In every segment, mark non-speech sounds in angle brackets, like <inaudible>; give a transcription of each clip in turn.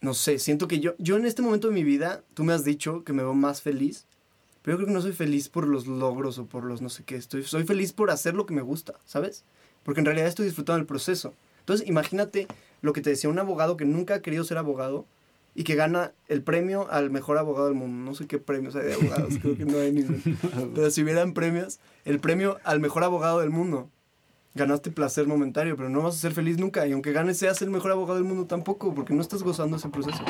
no sé, siento que yo, yo en este momento de mi vida, tú me has dicho que me veo más feliz, pero yo creo que no soy feliz por los logros o por los no sé qué, estoy, soy feliz por hacer lo que me gusta, ¿sabes? Porque en realidad estoy disfrutando del proceso. Entonces, imagínate lo que te decía un abogado que nunca ha querido ser abogado y que gana el premio al mejor abogado del mundo. No sé qué premios hay de abogados, creo que no hay ninguno. <laughs> Pero si hubieran premios, el premio al mejor abogado del mundo. Ganaste placer momentáneo, pero no vas a ser feliz nunca. Y aunque ganes, seas el mejor abogado del mundo tampoco, porque no estás gozando ese proceso.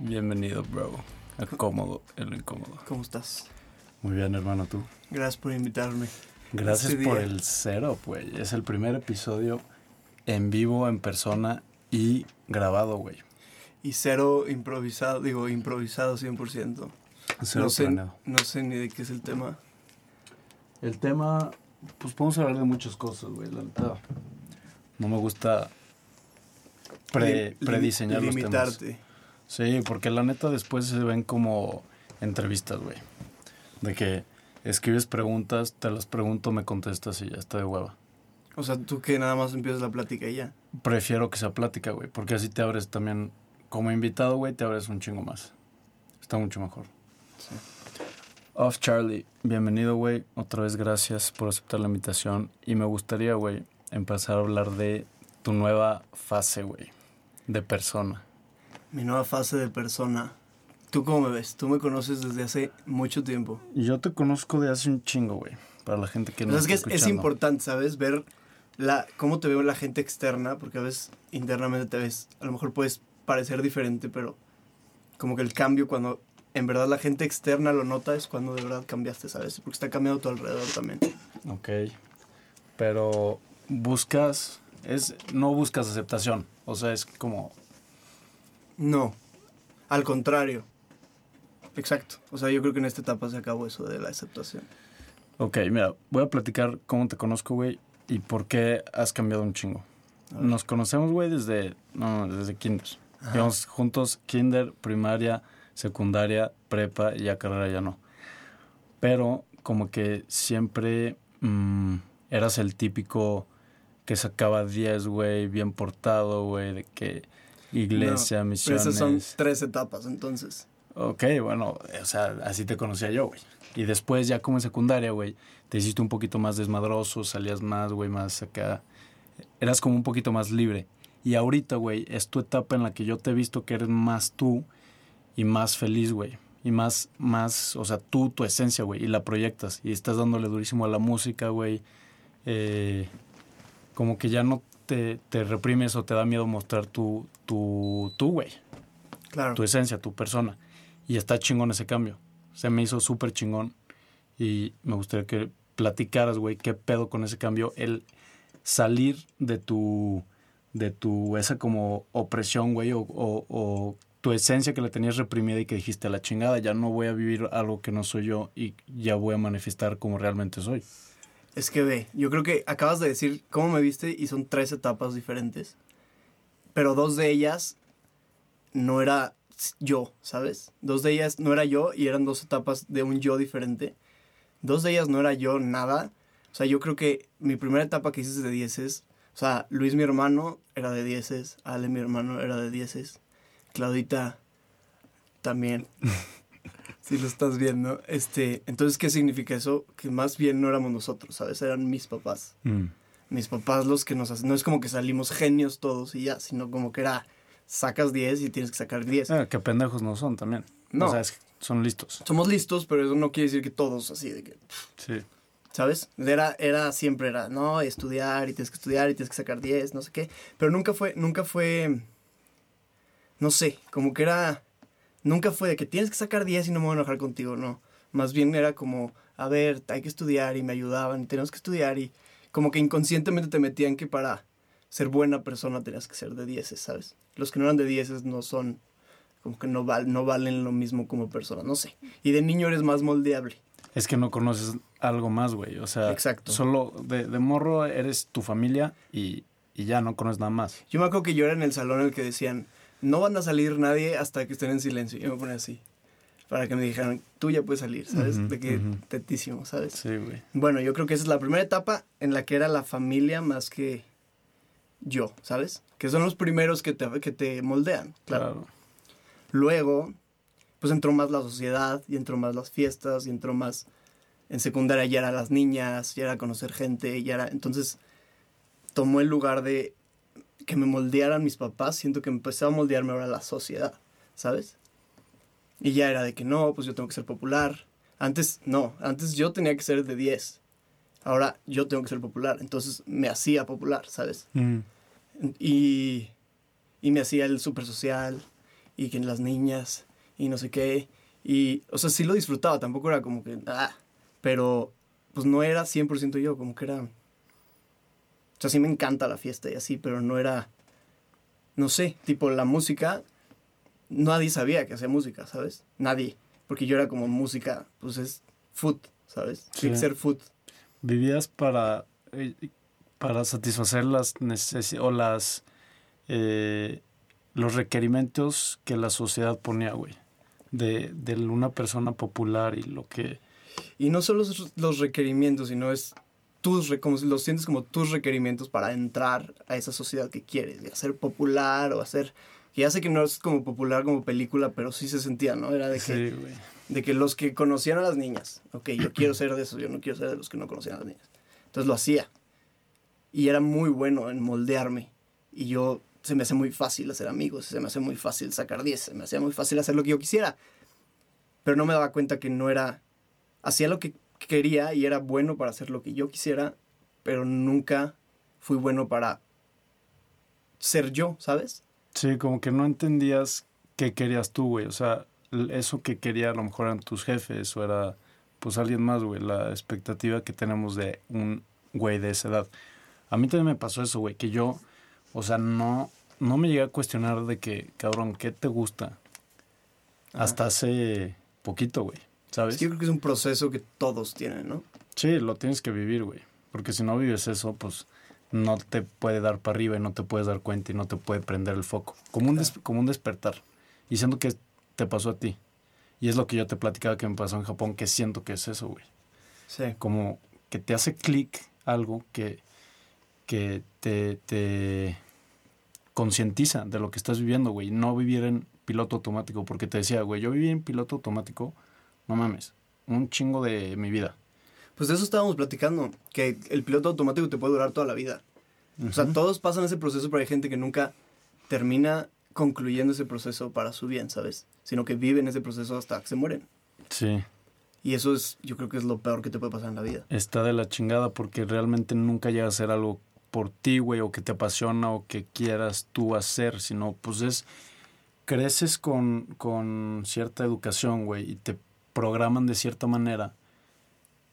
Bienvenido, bro. A cómodo en lo incómodo. ¿cómo estás? Muy bien, hermano, tú. Gracias por invitarme. Gracias Este por día. el cero, güey. Es el primer episodio en vivo, en persona y grabado, güey. Y cero improvisado, digo, improvisado 100%. Cero no, sé, planeado. no sé ni de qué es el tema. El tema, pues podemos hablar de muchas cosas, güey. La neta, no me gusta pre- Lim- prediseñar los temas. Limitarte. Sí, porque la neta después se ven como entrevistas, güey. De que escribes preguntas, te las pregunto, me contestas y ya está de hueva. O sea, tú que nada más empiezas la plática y ya. Prefiero que sea plática, güey, porque así te abres también, como invitado, güey, te abres un chingo más. Está mucho mejor. Sí. Off Charlie, bienvenido, güey. Otra vez gracias por aceptar la invitación. Y me gustaría, güey, empezar a hablar de tu nueva fase, güey, de persona. Mi nueva fase de persona. ¿Tú cómo me ves? Tú me conoces desde hace mucho tiempo. Yo te conozco de hace un chingo, güey. Para la gente que no Pero es que está es, es escuchando. importante, ¿sabes? Ver la, cómo te veo la gente externa, porque a veces internamente te ves, a lo mejor puedes parecer diferente, pero como que el cambio cuando en verdad la gente externa lo nota es cuando de verdad cambiaste, ¿sabes? Porque está cambiando a tu alrededor también. Ok. Pero buscas, es, no buscas aceptación. O sea, es como, No, al contrario. Exacto. O sea, yo creo que en esta etapa se acabó eso de la aceptación. ok, mira, voy a platicar cómo te conozco, güey, y por qué has cambiado un chingo. Nos conocemos, güey, desde, no, desde kinder. Íbamos juntos kinder, primaria, secundaria, prepa y ya carrera ya no. Pero como que siempre mm, eras el típico que sacaba 10, güey, bien portado, güey, de que iglesia, Pero misiones. esas son tres etapas, entonces. Ok, bueno, o sea, así te conocía yo, güey. Y después ya como en secundaria, güey, te hiciste un poquito más desmadroso, salías más, güey, más acá. Eras como un poquito más libre. Y ahorita, güey, es tu etapa en la que yo te he visto que eres más tú y más feliz, güey. Y más, más, o sea, tú, tu esencia, güey, y la proyectas. Y estás dándole durísimo a la música, güey. Eh, como que ya no te, te reprimes o te da miedo mostrar tu, tu, tú, güey Claro. tu esencia, tu persona. Y está chingón ese cambio. Se me hizo súper chingón. Y me gustaría que platicaras, güey, qué pedo con ese cambio. El salir de tu, de tu, esa como opresión, güey, o, o- o tu esencia que la tenías reprimida y que dijiste a la chingada, ya no voy a vivir algo que no soy yo y ya voy a manifestar como realmente soy. Es que ve, yo creo que acabas de decir cómo me viste y son tres etapas diferentes. Pero dos de ellas no era yo, ¿sabes? Dos de ellas no era yo y eran dos etapas de un yo diferente. Dos de ellas no era yo nada. O sea, yo creo que mi primera etapa que hice de dieces. O sea, Luis mi hermano era de dieces, Ale mi hermano era de dieces, Claudita también. <laughs> <laughs> si lo estás viendo. Este, entonces, ¿qué significa eso? Que más bien no éramos nosotros, ¿sabes? Eran mis papás. Mm. Mis papás los que nos hacen. No es como que salimos genios todos y ya, sino como que era, sacas 10 y tienes que sacar 10. Ah, que pendejos no son también. No. O sea, es- son listos. Somos listos, pero eso no quiere decir que todos así, de que, Sí. ¿sabes? Era, era, siempre era, no, estudiar y tienes que estudiar y tienes que sacar 10, no sé qué. Pero nunca fue, nunca fue, no sé, como que era, nunca fue de que tienes que sacar 10 y no me voy a enojar contigo, no. Más bien era como, a ver, hay que estudiar y me ayudaban y tenemos que estudiar y como que inconscientemente te metían que para ser buena persona tenías que ser de 10, ¿sabes? Los que no eran de 10 no son, como que no, val, no valen lo mismo como persona, no sé. Y de niño eres más moldeable. Es que no conoces algo más, güey. O sea, solo de, de morro eres tu familia y, y ya no conoces nada más. Yo me acuerdo que yo era en el salón en el que decían, no van a salir nadie hasta que estén en silencio. Y yo me ponía así. Para que me dijeran, tú ya puedes salir, ¿sabes? de que tetísimo, ¿sabes? Sí, güey. Bueno, yo creo que esa es la primera etapa en la que era la familia más que yo, ¿sabes? Que son los primeros que te, que te moldean, claro. Luego, pues entró más la sociedad y entró más las fiestas y entró más... En secundaria ya eran las niñas, ya era conocer gente, ya era... Entonces, tomó el lugar de que me moldearan mis papás, siento que empezaba a moldearme ahora la sociedad, ¿sabes? Y ya era de que no, pues yo tengo que ser popular. Antes no, antes yo tenía que ser de 10. Ahora yo tengo que ser popular, entonces me hacía popular, ¿sabes? Mm. Y, y me hacía el súper social y que las niñas y no sé qué. Y, o sea, sí lo disfrutaba, tampoco era como que, ah, pero pues no era 100% yo, como que era o sea, sí me encanta la fiesta y así, pero no era, no sé, tipo la música, nadie sabía que hacía música, ¿sabes? Nadie. Porque yo era como música, pues es food, ¿sabes? Sí. ser food. Vivías para, eh, para satisfacer las necesidades o las, eh, los requerimientos que la sociedad ponía, güey. De, de una persona popular y lo que... Y no solo los requerimientos, sino es tus, como los sientes como tus requerimientos para entrar a esa sociedad que quieres, de hacer popular o hacer, ya sé que no es como popular como película, pero sí se sentía, ¿no? Era de que, de que los que conocían a las niñas, ok, yo quiero ser de esos, yo no quiero ser de los que no conocían a las niñas. Entonces lo hacía. Y era muy bueno en moldearme. Y yo, se me hace muy fácil hacer amigos, se me hace muy fácil sacar 10, se me hacía muy fácil hacer lo que yo quisiera. Pero no me daba cuenta que no era, hacía lo que quería y era bueno para hacer lo que yo quisiera, pero nunca fui bueno para ser yo, ¿sabes? Sí, como que no entendías qué querías tú, güey. O sea, eso que quería a lo mejor eran tus jefes o era pues alguien más, güey. La expectativa que tenemos de un güey de esa edad. A mí también me pasó eso, güey, que yo, o sea, no, no me llegué a cuestionar de que, cabrón, ¿qué te gusta? Hasta hace poquito, güey. ¿Sabes? yo creo que es un proceso que todos tienen, ¿no? Sí, lo tienes que vivir, güey. Porque si no vives eso, pues no te puede dar para arriba y no te puedes dar cuenta y no te puede prender el foco. Como un, como un despertar. Y siento que te pasó a ti. Y es lo que yo te platicaba que me pasó en Japón, que siento que es eso, güey. Sí. Como que te hace clic algo que, que te, te concientiza de lo que estás viviendo, güey. No vivir en piloto automático. Porque te decía, güey, yo viví en piloto automático no mames, un chingo de mi vida. Pues de eso estábamos platicando, que el piloto automático te puede durar toda la vida. O sea, todos pasan ese proceso, pero hay gente que nunca termina concluyendo ese proceso para su bien, ¿sabes? Sino que viven ese proceso hasta que se mueren. Sí. Y eso es, yo creo que es lo peor que te puede pasar en la vida. Está de la chingada porque realmente nunca llega a ser algo por ti, güey, o que te apasiona o que quieras tú hacer, sino pues es, creces con, con cierta educación, güey, y te programan de cierta manera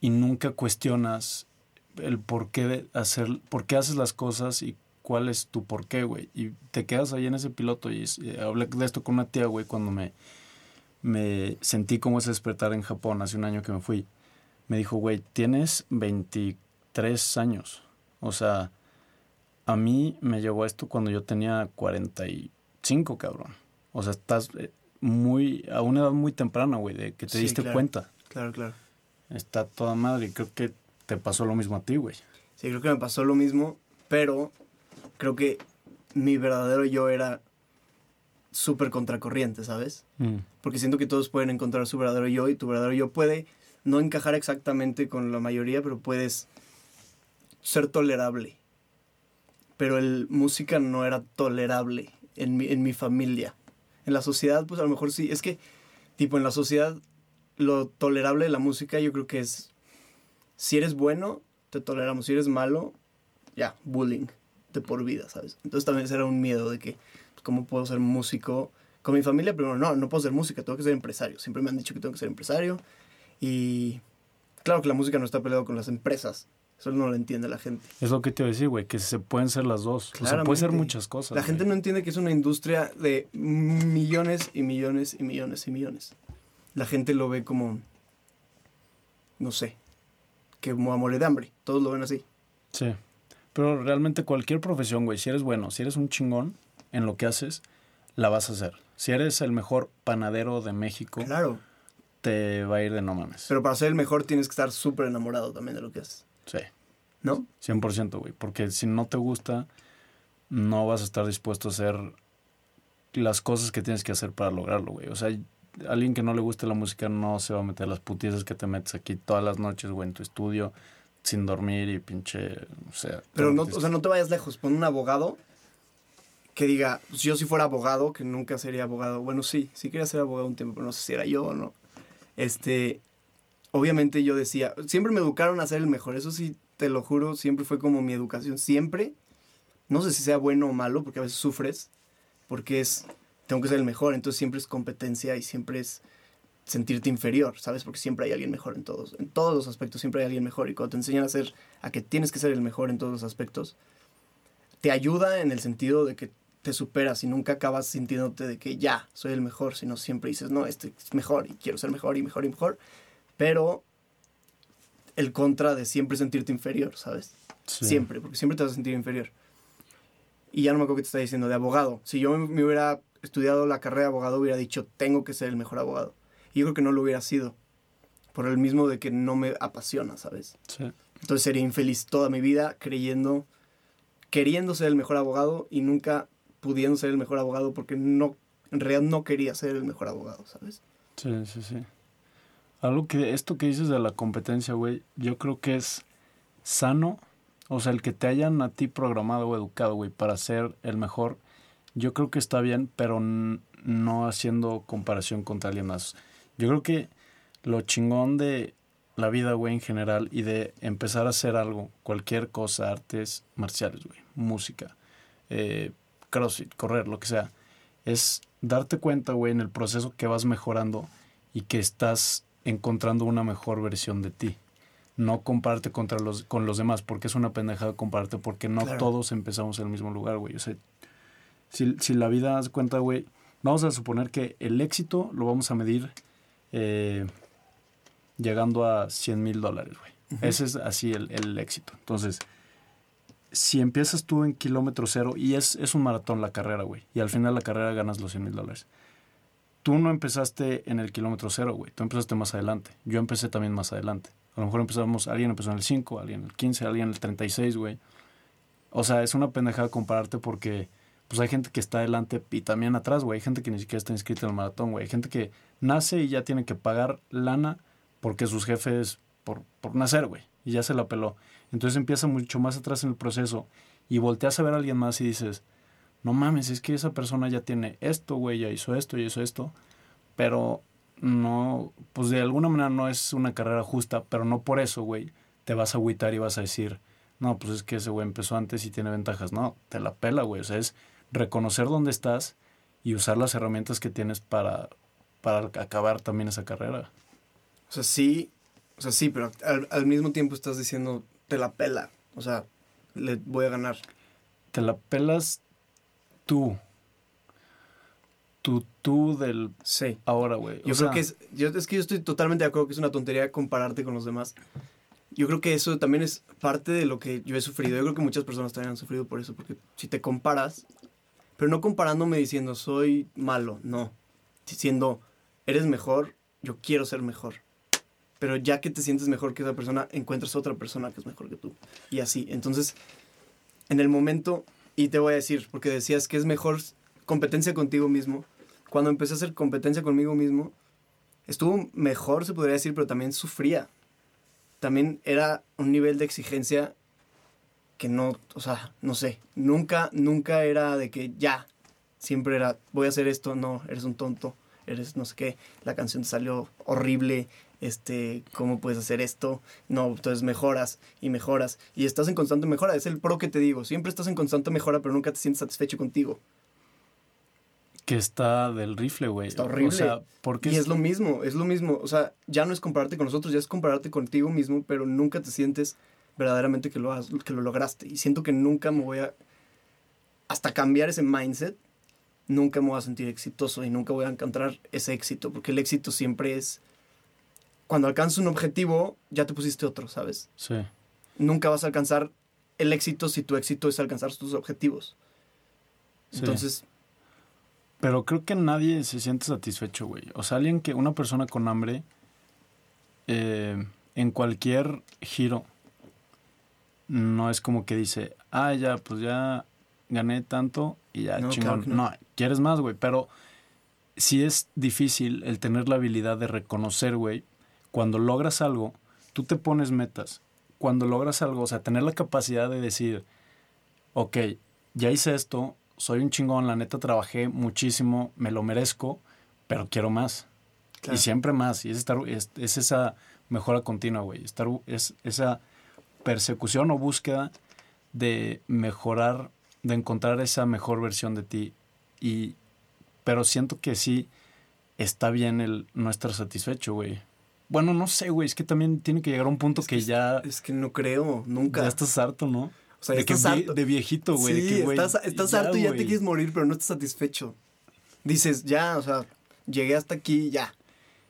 y nunca cuestionas el por qué de hacer, por qué haces las cosas y cuál es tu por qué, güey. Y te quedas ahí en ese piloto y, hablé de esto con una tía, güey, cuando me, me sentí como ese despertar en Japón hace un año que me fui. Me dijo, güey, tienes 23 años. O sea, a mí me llegó esto cuando yo tenía 45, cabrón. O sea, estás, eh, muy, a una edad muy temprana, güey, de que te diste cuenta. Claro, claro. Está toda madre y creo que te pasó lo mismo a ti, güey. Sí, creo que me pasó lo mismo, pero creo que mi verdadero yo era súper contracorriente, ¿sabes? Mm. Porque siento que todos pueden encontrar su verdadero yo y tu verdadero yo puede no encajar exactamente con la mayoría, pero puedes ser tolerable. Pero el música no era tolerable en mi, en mi familia. En la sociedad, pues a lo mejor sí. Es que, tipo, en la sociedad, lo tolerable de la música yo creo que es, si eres bueno, te toleramos. Si eres malo, ya, bullying de por vida, ¿sabes? Entonces también era un miedo de que, pues, ¿cómo puedo ser músico? Con mi familia, primero, no, no puedo ser música, tengo que ser empresario. Siempre me han dicho que tengo que ser empresario. Y claro que la música no está peleado con las empresas, Eso no lo entiende la gente. Es lo que te iba a decir, güey, que se pueden ser las dos. O sea, puede ser muchas cosas. La gente no entiende que es una industria de millones y millones y millones y millones. La gente lo ve como, no sé, que como a mole de hambre. Todos lo ven así. Sí. Pero realmente cualquier profesión, güey, si eres bueno, si eres un chingón en lo que haces, la vas a hacer. Si eres el mejor panadero de México, Claro. te va a ir de no mames. Pero para ser el mejor tienes que estar súper enamorado también de lo que haces. Sí, ¿No? 100%, güey. Porque si no te gusta, no vas a estar dispuesto a hacer las cosas que tienes que hacer para lograrlo, güey. O sea, alguien que no le guste la música no se va a meter las putizas que te metes aquí todas las noches, güey, en tu estudio, sin dormir y pinche, o sea... Pero no, o sea, no te vayas lejos. Pon un abogado que diga, pues yo si fuera abogado, que nunca sería abogado. Bueno, sí, sí quería ser abogado un tiempo, pero no sé si era yo o no. Este, obviamente yo decía, siempre me educaron a ser el mejor. Eso sí, te lo juro, siempre fue como mi educación. Siempre, no sé si sea bueno o malo, porque a veces sufres, porque es, tengo que ser el mejor. Entonces siempre es competencia y siempre es sentirte inferior, ¿sabes? Porque siempre hay alguien mejor en todos, en todos los aspectos, siempre hay alguien mejor. Y cuando te enseñan a ser, a que tienes que ser el mejor en todos los aspectos, te ayuda en el sentido de que te superas y nunca acabas sintiéndote de que ya soy el mejor, sino siempre dices, no, este es mejor y quiero ser mejor y mejor y mejor. Pero el contra de siempre sentirte inferior, ¿sabes? Sí. Siempre, porque siempre te vas a sentir inferior. Y ya no me acuerdo qué te está diciendo, de abogado. Si yo me, hubiera estudiado la carrera de abogado, hubiera dicho, tengo que ser el mejor abogado. Y yo creo que no lo hubiera sido. Por el mismo de que no me apasiona, ¿sabes? Sí. Entonces sería infeliz toda mi vida creyendo, queriendo ser el mejor abogado y nunca pudiendo ser el mejor abogado porque no, en realidad no quería ser el mejor abogado, ¿sabes? Sí, sí, sí. Algo que esto que dices de la competencia, güey, yo creo que es sano. O sea, el que te hayan a ti programado o educado, güey, para ser el mejor, yo creo que está bien, pero no haciendo comparación contra alguien más. Yo creo que lo chingón de la vida, güey, en general, y de empezar a hacer algo, cualquier cosa, artes marciales, güey, música, eh, crossfit, correr, lo que sea, es darte cuenta, güey, en el proceso que vas mejorando y que estás encontrando una mejor versión de ti. No compararte contra los, con los demás, porque es una pendejada compararte, porque no Claro. todos empezamos en el mismo lugar, güey. O sea, si, si la vida das cuenta, güey, vamos a suponer que el éxito lo vamos a medir eh, llegando a 100 mil dólares, güey. Ese es así el, el éxito. Entonces, si empiezas tú en kilómetro cero, y es, es un maratón la carrera, güey, y al final la carrera ganas los 100 mil dólares. Tú no empezaste en el kilómetro cero, güey. Tú empezaste más adelante. Yo empecé también más adelante. A lo mejor empezamos, alguien empezó en el 5, alguien en el 15, alguien en el 36, güey. O sea, es una pendejada compararte porque pues hay gente que está adelante y también atrás, güey. Hay gente que ni siquiera está inscrita en el maratón, güey. Hay gente que nace y ya tiene que pagar lana porque sus jefes por, por nacer, güey. Y ya se la peló. Entonces empieza mucho más atrás en el proceso y volteas a ver a alguien más y dices, no mames, es que esa persona ya tiene esto, güey, ya hizo esto, ya hizo esto. Pero no, pues de alguna manera no es una carrera justa, pero no por eso, güey, te vas a agüitar y vas a decir, no, pues es que ese güey empezó antes y tiene ventajas. No, te la pela, güey. O sea, es reconocer dónde estás y usar las herramientas que tienes para, para acabar también esa carrera. O sea, sí, o sea, sí, pero al, al mismo tiempo estás diciendo, te la pela. O sea, le voy a ganar. Te la pelas tú. Tú, tú del Sí. ahora, güey. Yo O creo sea, que es, yo, es que yo estoy totalmente de acuerdo que es una tontería compararte con los demás. Yo creo que eso también es parte de lo que yo he sufrido. Yo creo que muchas personas también han sufrido por eso, porque si te comparas, pero no comparándome diciendo soy malo, no. Diciendo eres mejor, yo quiero ser mejor. Pero ya que te sientes mejor que esa persona, encuentras otra persona que es mejor que tú. Y así. Entonces, en el momento, y te voy a decir, porque decías que es mejor competencia contigo mismo. Cuando empecé a hacer competencia conmigo mismo, estuvo mejor, se podría decir, pero también sufría. También era un nivel de exigencia que no, o sea, no sé, nunca, nunca era de que ya, siempre era, voy a hacer esto, no, eres un tonto, eres no sé qué, la canción salió horrible, este, ¿cómo puedes hacer esto? No, entonces mejoras y mejoras y estás en constante mejora, es el pro que te digo, siempre estás en constante mejora, pero nunca te sientes satisfecho contigo. que está del rifle, güey. Está horrible. O sea, porque Y es lo mismo, es lo mismo. O sea, ya no es compararte con nosotros, ya es compararte contigo mismo, pero nunca te sientes verdaderamente que lo, has- que lo lograste. Y siento que nunca me voy a, hasta cambiar ese mindset, nunca me voy a sentir exitoso y nunca voy a encontrar ese éxito, porque el éxito siempre es, cuando alcanzas un objetivo, ya te pusiste otro, ¿sabes? Sí. Nunca vas a alcanzar el éxito si tu éxito es alcanzar tus objetivos. Sí. Entonces, Pero creo que nadie se siente satisfecho, güey. O sea, alguien que, una persona con hambre, eh, en cualquier giro, no es como que dice, ah, ya, pues ya gané tanto y ya No, chingón. claro no. no. quieres más, güey. Pero sí es difícil el tener la habilidad de reconocer, güey, cuando logras algo, tú te pones metas. Cuando logras algo, o sea, tener la capacidad de decir, ok, ya hice esto, soy un chingón, la neta trabajé muchísimo, me lo merezco, pero quiero más. claro. Y siempre más. Y es, estar, es, es esa mejora continua, güey. Estar, es esa persecución o búsqueda de mejorar, de encontrar esa mejor versión de ti. Y, pero siento que sí está bien el no estar satisfecho, güey. Bueno, no sé, güey. Es que también tiene que llegar a un punto Es que, que ya, es que no creo, nunca. ya estás harto, ¿no? o sea, de, que estás harto. de viejito, güey. de Sí, que, güey, estás, estás harto y ya te quieres morir, pero no estás satisfecho. Dices, ya, o sea, llegué hasta aquí, ya.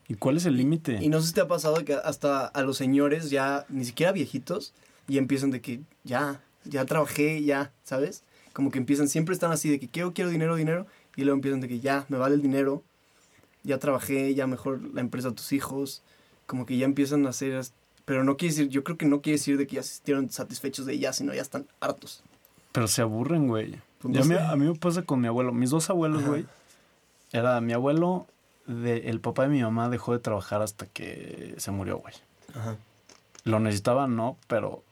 ¿Y cuál es el límite? Y no sé si te ha pasado que hasta a los señores ya, ni siquiera viejitos, y empiezan de que ya, ya trabajé, ya, ¿sabes? Como que empiezan, siempre están así de que quiero, quiero dinero, dinero, y luego empiezan de que ya, me vale el dinero, ya trabajé, ya mejor la empresa a tus hijos, como que ya empiezan a hacer, pero no quiere decir, yo creo que no quiere decir de que ya se sintieron satisfechos de ya, sino ya están hartos. Pero se aburren, güey. Pues no a mí me pasa con mi abuelo. Mis dos abuelos, Ajá. güey. Era mi abuelo, de, el papá de mi mamá dejó de trabajar hasta que se murió, güey. Ajá. Lo necesitaba, no, pero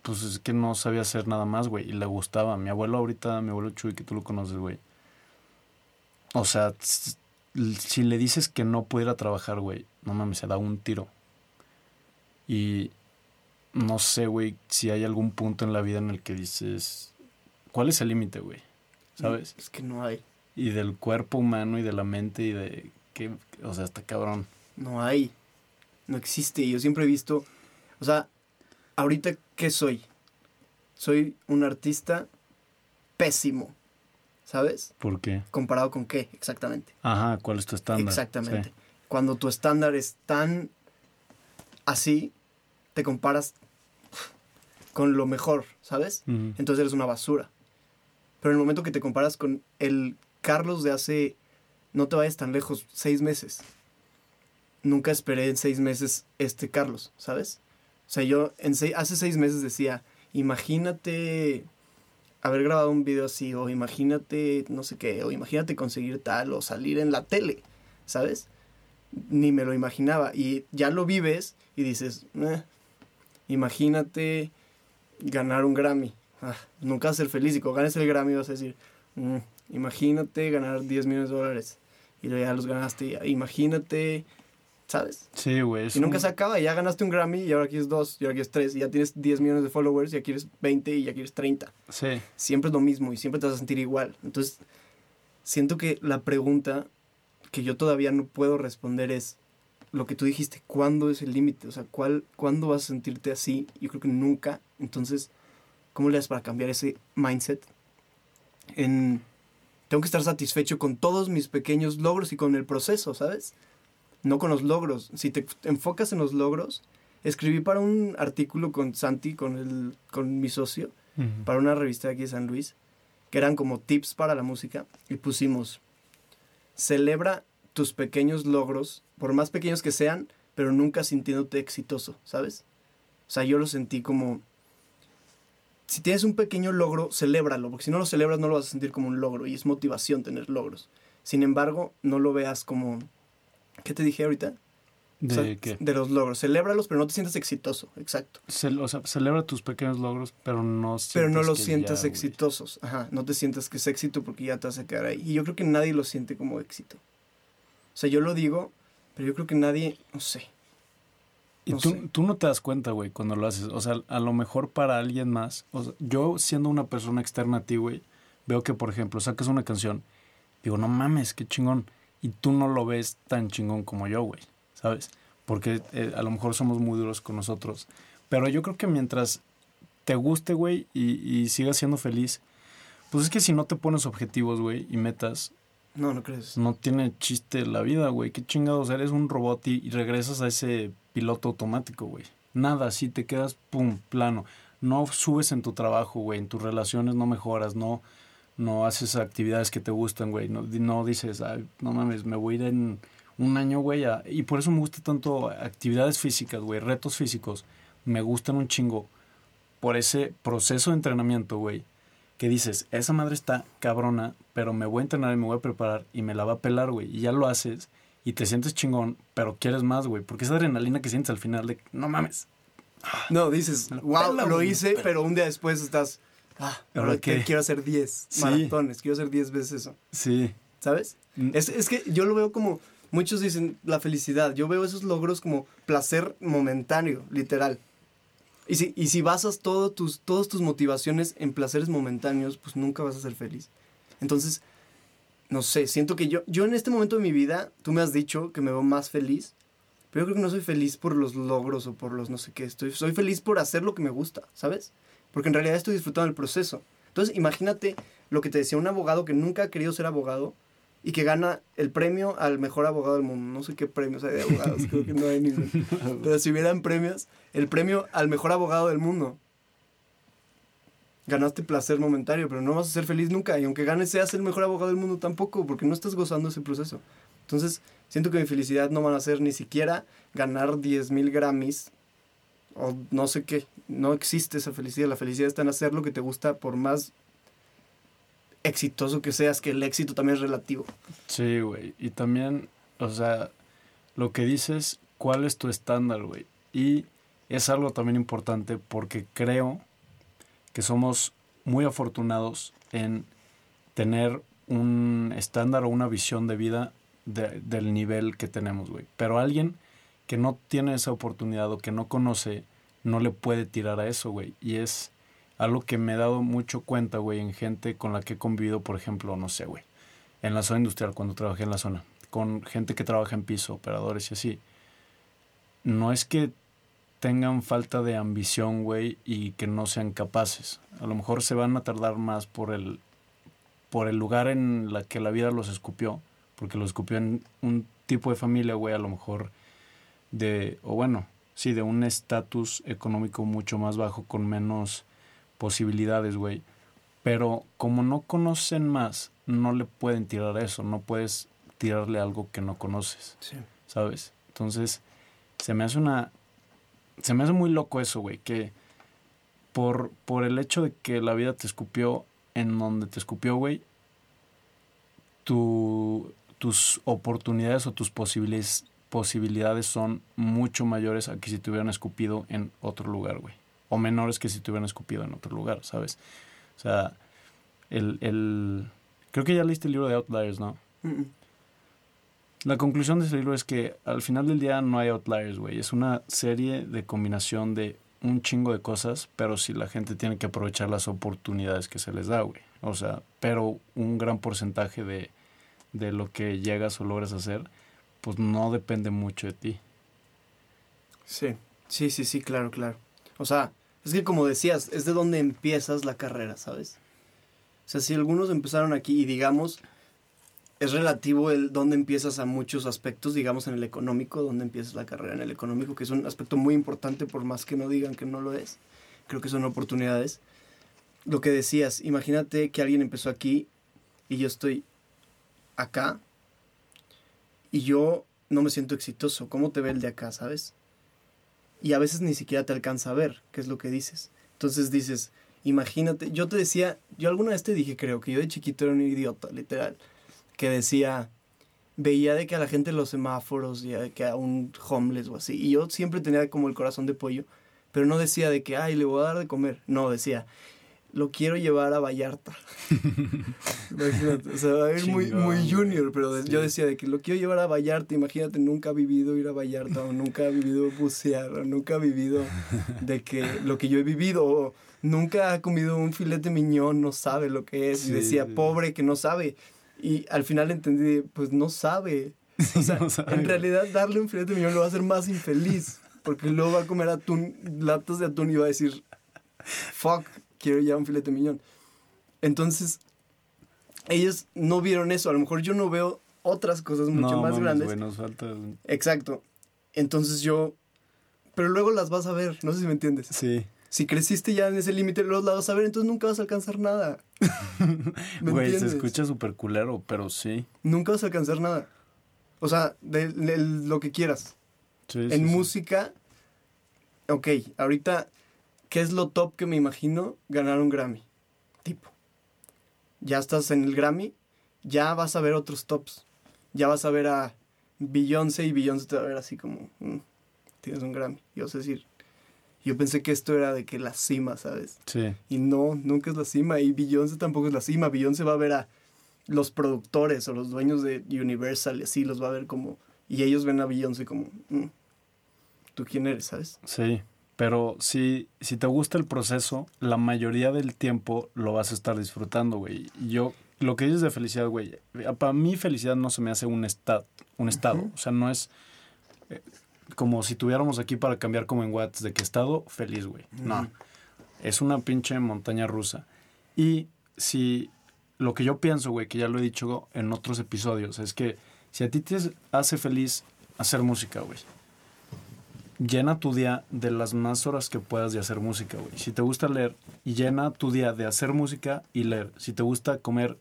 pues es que no sabía hacer nada más, güey. Y le gustaba. Mi abuelo ahorita, mi abuelo Chuy, que tú lo conoces, güey. O sea, si le dices que no puede ir a trabajar, güey, no mames, se da un tiro. Y no sé, güey, si hay algún punto en la vida en el que dices, ¿cuál es el límite, güey? ¿Sabes? Es que no hay. Y del cuerpo humano y de la mente y de que, o sea, está cabrón. No hay. No existe. Yo siempre he visto. O sea, ahorita, ¿qué soy? Soy un artista pésimo. ¿Sabes? ¿Por qué? ¿Comparado con qué? Exactamente. Ajá, ¿cuál es tu estándar? Exactamente. Sí. Cuando tu estándar es tan así, te comparas con lo mejor, ¿sabes? Entonces eres una basura. Pero en el momento que te comparas con el Carlos de hace, no te vayas tan lejos, seis meses. Nunca esperé en seis meses este Carlos, ¿sabes? O sea, yo en sei- hace seis meses decía, imagínate haber grabado un video así, o imagínate no sé qué, o imagínate conseguir tal, o salir en la tele, ¿sabes? Ni me lo imaginaba. Y ya lo vives y dices, "Eh, imagínate ganar un Grammy. Ah, nunca vas a ser feliz. Y cuando ganes el Grammy vas a decir, "Mm, imagínate ganar 10 millones de dólares. Y ya los ganaste. Imagínate, ¿sabes? Sí, güey. Y nunca un- se acaba. Ya ganaste un Grammy y ahora quieres dos, y ahora quieres tres. Y ya tienes 10 millones de followers, y ya quieres 20 y ya quieres 30. Sí. Siempre es lo mismo y siempre te vas a sentir igual. Entonces, siento que la pregunta que yo todavía no puedo responder es lo que tú dijiste, ¿cuándo es el límite? O sea, ¿cuál, ¿cuándo vas a sentirte así? Yo creo que nunca. Entonces, ¿cómo le das para cambiar ese mindset? En, tengo que estar satisfecho con todos mis pequeños logros y con el proceso, ¿sabes? No con los logros. Si te enfocas en los logros, escribí para un artículo con Santi, con, el, con mi socio, para una revista de aquí de San Luis, que eran como tips para la música, y pusimos, celebra tus pequeños logros, por más pequeños que sean, pero nunca sintiéndote exitoso, ¿sabes? O sea, yo lo sentí como, si tienes un pequeño logro, celébralo, porque si no lo celebras no lo vas a sentir como un logro, y es motivación tener logros. Sin embargo, no lo veas como, ¿qué te dije ahorita? O ¿De sea, qué? De los logros, celébralos, pero no te sientas exitoso, exacto. O sea, celebra tus pequeños logros, pero no Pero no los sientas ya, exitosos. Ajá, no te sientas que es éxito porque ya te vas a quedar ahí. Y yo creo que nadie lo siente como éxito. O sea, yo lo digo, pero yo creo que nadie, no sé. Y No tú, sé. tú no te das cuenta, güey, cuando lo haces. O sea, a lo mejor para alguien más. O sea, yo siendo una persona externa a ti, güey, veo que, por ejemplo, sacas una canción. Digo, no mames, qué chingón. Y tú no lo ves tan chingón como yo, güey. ¿Sabes? Porque eh, a lo mejor somos muy duros con nosotros. Pero yo creo que mientras te guste, güey, y, y sigas siendo feliz. Pues es que si no te pones objetivos, güey, y metas, No, no crees. no tiene chiste la vida, güey. Qué chingados, eres un robot y, y regresas a ese piloto automático, güey. Nada, si te quedas, pum, plano. No subes en tu trabajo, güey, en tus relaciones no mejoras, no, no haces actividades que te gustan, güey. No, no dices, "Ay, no mames, me voy a ir en un año, güey. a-". Y por eso me gusta tanto actividades físicas, güey, retos físicos. Me gustan un chingo por ese proceso de entrenamiento, güey. Que dices, esa madre está cabrona, pero me voy a entrenar y me voy a preparar y me la va a pelar, güey. Y ya lo haces y te sientes chingón, pero quieres más, güey. Porque esa adrenalina que sientes al final de, no mames, No, dices, wow, pela, lo güey, hice, pela". pero un día después estás, ah, ¿Ahora ahora que quiero hacer 10 Sí. maratones, quiero hacer 10 veces eso, sí. ¿sabes? Mm. Es, es que yo lo veo como, muchos dicen la felicidad, yo veo esos logros como placer momentáneo, literal. Y si, y si basas todo tus, todas tus motivaciones en placeres momentáneos, pues nunca vas a ser feliz. Entonces, no sé, siento que yo, yo en este momento de mi vida, tú me has dicho que me veo más feliz, pero yo creo que no soy feliz por los logros o por los no sé qué, estoy, soy feliz por hacer lo que me gusta, ¿sabes? Porque en realidad estoy disfrutando del proceso. Entonces, imagínate lo que te decía un abogado que nunca ha querido ser abogado y que gana el premio al mejor abogado del mundo. No sé qué premios hay de abogados, creo que no hay ninguno. <laughs> Pero si hubieran premios, el premio al mejor abogado del mundo. Ganaste placer momentáneo, pero no vas a ser feliz nunca. Y aunque ganes, seas el mejor abogado del mundo tampoco, porque no estás gozando ese proceso. Entonces, siento que mi felicidad no van a ser ni siquiera ganar 10.000 Grammys o no sé qué. No existe esa felicidad. La felicidad está en hacer lo que te gusta por más exitoso que seas, que el éxito también es relativo. Sí, güey. Y también, o sea, lo que dices, ¿cuál es tu estándar, güey? Y es algo también importante porque creo que somos muy afortunados en tener un estándar o una visión de vida de- del nivel que tenemos, güey. Pero alguien que no tiene esa oportunidad o que no conoce, no le puede tirar a eso, güey. Y es algo que me he dado mucho cuenta, güey, en gente con la que he convivido, por ejemplo, no sé, güey, en la zona industrial, cuando trabajé en la zona, con gente que trabaja en piso, operadores y así. No es que tengan falta de ambición, güey, y que no sean capaces. A lo mejor se van a tardar más por el, por el lugar en la que la vida los escupió, porque los escupió en un tipo de familia, güey, a lo mejor de, o bueno, sí, de un estatus económico mucho más bajo, con menos posibilidades, güey. Pero como no conocen más, no le pueden tirar eso, no puedes tirarle algo que no conoces, Sí. ¿sabes? Entonces, se me hace una... Se me hace muy loco eso, güey, que por, por el hecho de que la vida te escupió en donde te escupió, güey, tu, tus oportunidades o tus posibilidades, posibilidades son mucho mayores a que si te hubieran escupido en otro lugar, güey. O menores que si te hubieran escupido en otro lugar, ¿sabes? O sea, el, el... Creo que ya leíste el libro de Outliers, ¿no? Mm, mm. La conclusión de ese libro es que al final del día no hay outliers, güey. Es una serie de combinación de un chingo de cosas, pero si la gente tiene que aprovechar las oportunidades que se les da, güey. O sea, pero un gran porcentaje de, de lo que llegas o logras hacer, pues no depende mucho de ti. Sí, sí, sí, sí, claro, claro. O sea, es que como decías, es de donde empiezas la carrera, ¿sabes? O sea, si algunos empezaron aquí y digamos, es relativo el dónde empiezas a muchos aspectos, digamos en el económico, dónde empiezas la carrera en el económico, que es un aspecto muy importante por más que no digan que no lo es. Creo que son oportunidades. Lo que decías, imagínate que alguien empezó aquí y yo estoy acá y yo no me siento exitoso. ¿Cómo te ve el de acá, sabes? y a veces ni siquiera te alcanza a ver qué es lo que dices. Entonces dices, imagínate, yo te decía, yo alguna vez te dije, creo que yo de chiquito era un idiota, literal, que decía, veía de que a la gente en los semáforos y que a un homeless o así, y yo siempre tenía como el corazón de pollo, pero no decía de que, ay, le voy a dar de comer, no, decía, lo quiero llevar a Vallarta. <laughs> Imagínate, o sea, va a ir muy, muy junior, pero de- Sí. yo decía de que lo quiero llevar a Vallarta, imagínate, nunca ha vivido ir a Vallarta, o nunca ha vivido bucear, o nunca ha vivido de que <laughs> lo que yo he vivido, o nunca ha comido un filete miñón, no sabe lo que es, y decía, pobre que no sabe, y al final entendí, pues no sabe, <laughs> o sea, no sabe, en realidad darle un filete miñón lo va a hacer más infeliz, porque luego va a comer atún, latas de atún y va a decir, fuck, quiero ya un filete miñón. Entonces, ellos no vieron eso. A lo mejor yo no veo otras cosas mucho no, más mames, grandes. falta... Exacto. Entonces yo... Pero luego las vas a ver, no sé si me entiendes. Sí. Si creciste ya en ese límite, luego las vas a ver, entonces nunca vas a alcanzar nada. <laughs> ¿Me Güey, se escucha súper culero, pero sí. Nunca vas a alcanzar nada. O sea, de, de lo que quieras. Sí, sí, en sí. música, ok, ahorita, ¿qué es lo top que me imagino? Ganar un Grammy. Tipo. Ya estás en el Grammy, ya vas a ver otros tops. Ya vas a ver a Beyoncé y Beyoncé te va a ver así como, "Mm, tienes un Grammy. Y vas a decir, yo pensé que esto era de que la cima, ¿sabes? Sí. Y no, nunca es la cima. Y Beyoncé tampoco es la cima. Beyoncé va a ver a los productores o los dueños de Universal y así los va a ver como... Y ellos ven a Beyoncé como... "Mm, ¿Tú quién eres, sabes? Sí, pero si, si te gusta el proceso, la mayoría del tiempo lo vas a estar disfrutando, güey. Yo, lo que dices de felicidad, güey, para mí felicidad no se me hace un, estado un estado. O sea, no es eh, como si tuviéramos aquí para cambiar como en Watts de que estado feliz, güey. No, es una pinche montaña rusa. Y si lo que yo pienso, güey, que ya lo he dicho en otros episodios, es que si a ti te hace feliz hacer música, güey, llena tu día de las más horas que puedas de hacer música, güey. Si te gusta leer, llena tu día de hacer música y leer. Si te gusta comer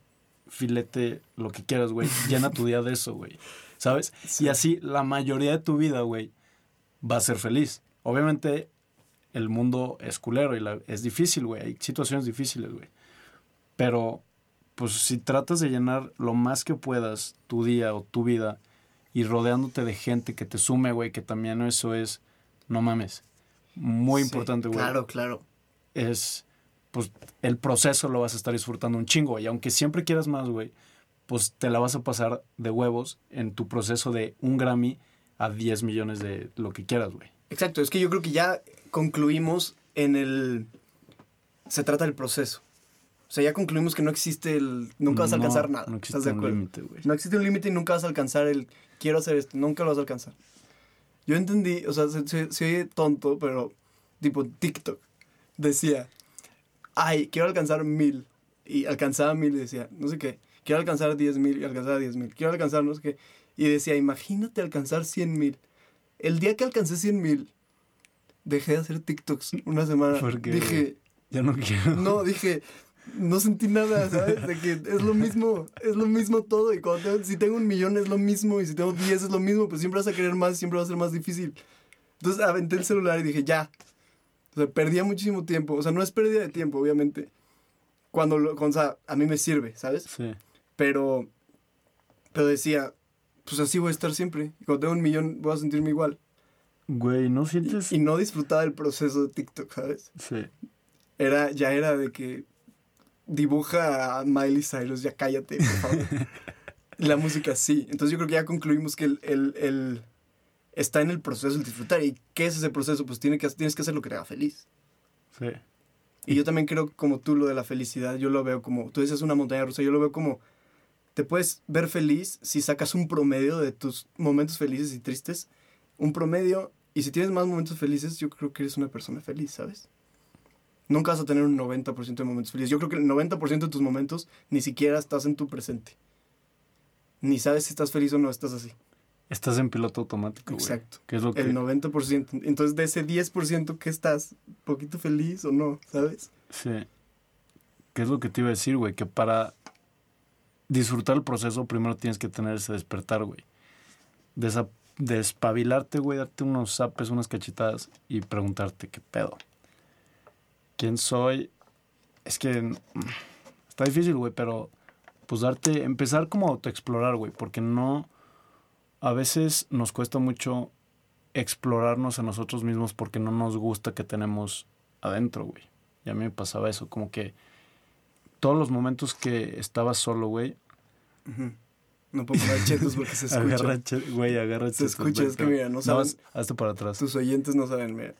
filete, lo que quieras, güey, <laughs> llena tu día de eso, güey. ¿Sabes? Sí. Y así la mayoría de tu vida, güey, va a ser feliz. Obviamente el mundo es culero y la- es difícil, güey. Hay situaciones difíciles, güey. Pero, pues si tratas de llenar lo más que puedas tu día o tu vida y rodeándote de gente que te sume, güey, que también eso es, no mames, muy Sí, importante, güey. Claro, claro. Es, pues, el proceso lo vas a estar disfrutando un chingo, y aunque siempre quieras más, güey, pues te la vas a pasar de huevos en tu proceso de un Grammy a 10 millones de lo que quieras, güey. Exacto, es que yo creo que ya concluimos en el... Se trata del proceso. O sea, ya concluimos que no existe el... Nunca vas a No, alcanzar nada. No ¿Estás existe de un límite, güey. No existe un límite y nunca vas a alcanzar el quiero hacer esto, nunca lo vas a alcanzar. Yo entendí, o sea, se, se- se oye tonto, pero tipo TikTok decía, ay, quiero alcanzar mil. Y alcanzaba mil y decía, no sé qué, quiero alcanzar diez mil y alcanzaba diez mil, quiero alcanzar no sé qué. Y decía, imagínate alcanzar cien mil. El día que alcancé cien mil, dejé de hacer TikToks una semana. ¿Por qué, Dije, Ya no quiero. no, dije, no sentí nada, ¿sabes? De que es lo mismo, es lo mismo todo. Y cuando tengo- si tengo un millón es lo mismo, y si tengo 10 es lo mismo, pues siempre vas a querer más, siempre va a ser más difícil. Entonces aventé el celular y dije, ya. O sea, perdía muchísimo tiempo. O sea, no es pérdida de tiempo, obviamente. Cuando, lo, cuando, o sea, a mí me sirve, ¿sabes? Sí. Pero, pero decía, pues así voy a estar siempre. Y cuando tengo un millón voy a sentirme igual. Güey, ¿no sientes? Y, y no disfrutaba el proceso de TikTok, ¿sabes? Sí. Era, ya era de que dibuja a Miley Cyrus, ya cállate, por favor. <laughs> la música sí. Entonces yo creo que ya concluimos que el, el- el- está en el proceso el disfrutar. ¿Y qué es ese proceso? Pues tiene que, tienes que hacer lo que te haga feliz. Sí. Y yo también creo como tú lo de la felicidad, yo lo veo como, tú dices una montaña rusa, yo lo veo como, te puedes ver feliz si sacas un promedio de tus momentos felices y tristes, un promedio, y si tienes más momentos felices, yo creo que eres una persona feliz, ¿sabes? Nunca vas a tener un 90% de momentos felices. Yo creo que el 90% de tus momentos ni siquiera estás en tu presente. Ni sabes si estás feliz o no estás así. Estás en piloto automático, güey. Exacto. Que es lo que... El 90%. Entonces, de ese 10% que estás, poquito feliz o no, ¿sabes? Sí. ¿Qué es lo que te iba a decir, güey? Que para disfrutar el proceso primero tienes que tener ese despertar, güey. Desa- despabilarte, güey, darte unos zapes, unas cachetadas y preguntarte qué pedo. ¿Quién soy? Es que mm, está difícil, güey, pero pues darte, empezar como a autoexplorar, güey, porque no, a veces nos cuesta mucho explorarnos a nosotros mismos porque no nos gusta que tenemos adentro, güey. Y a mí me pasaba eso, como que todos los momentos que estaba solo, güey, Ujú. No puedo poner chetos porque se <laughs> escucha. agarra, güey, agarra Se escucha, es que mira, no saben- más, hazte para atrás. Tus oyentes no saben, mira.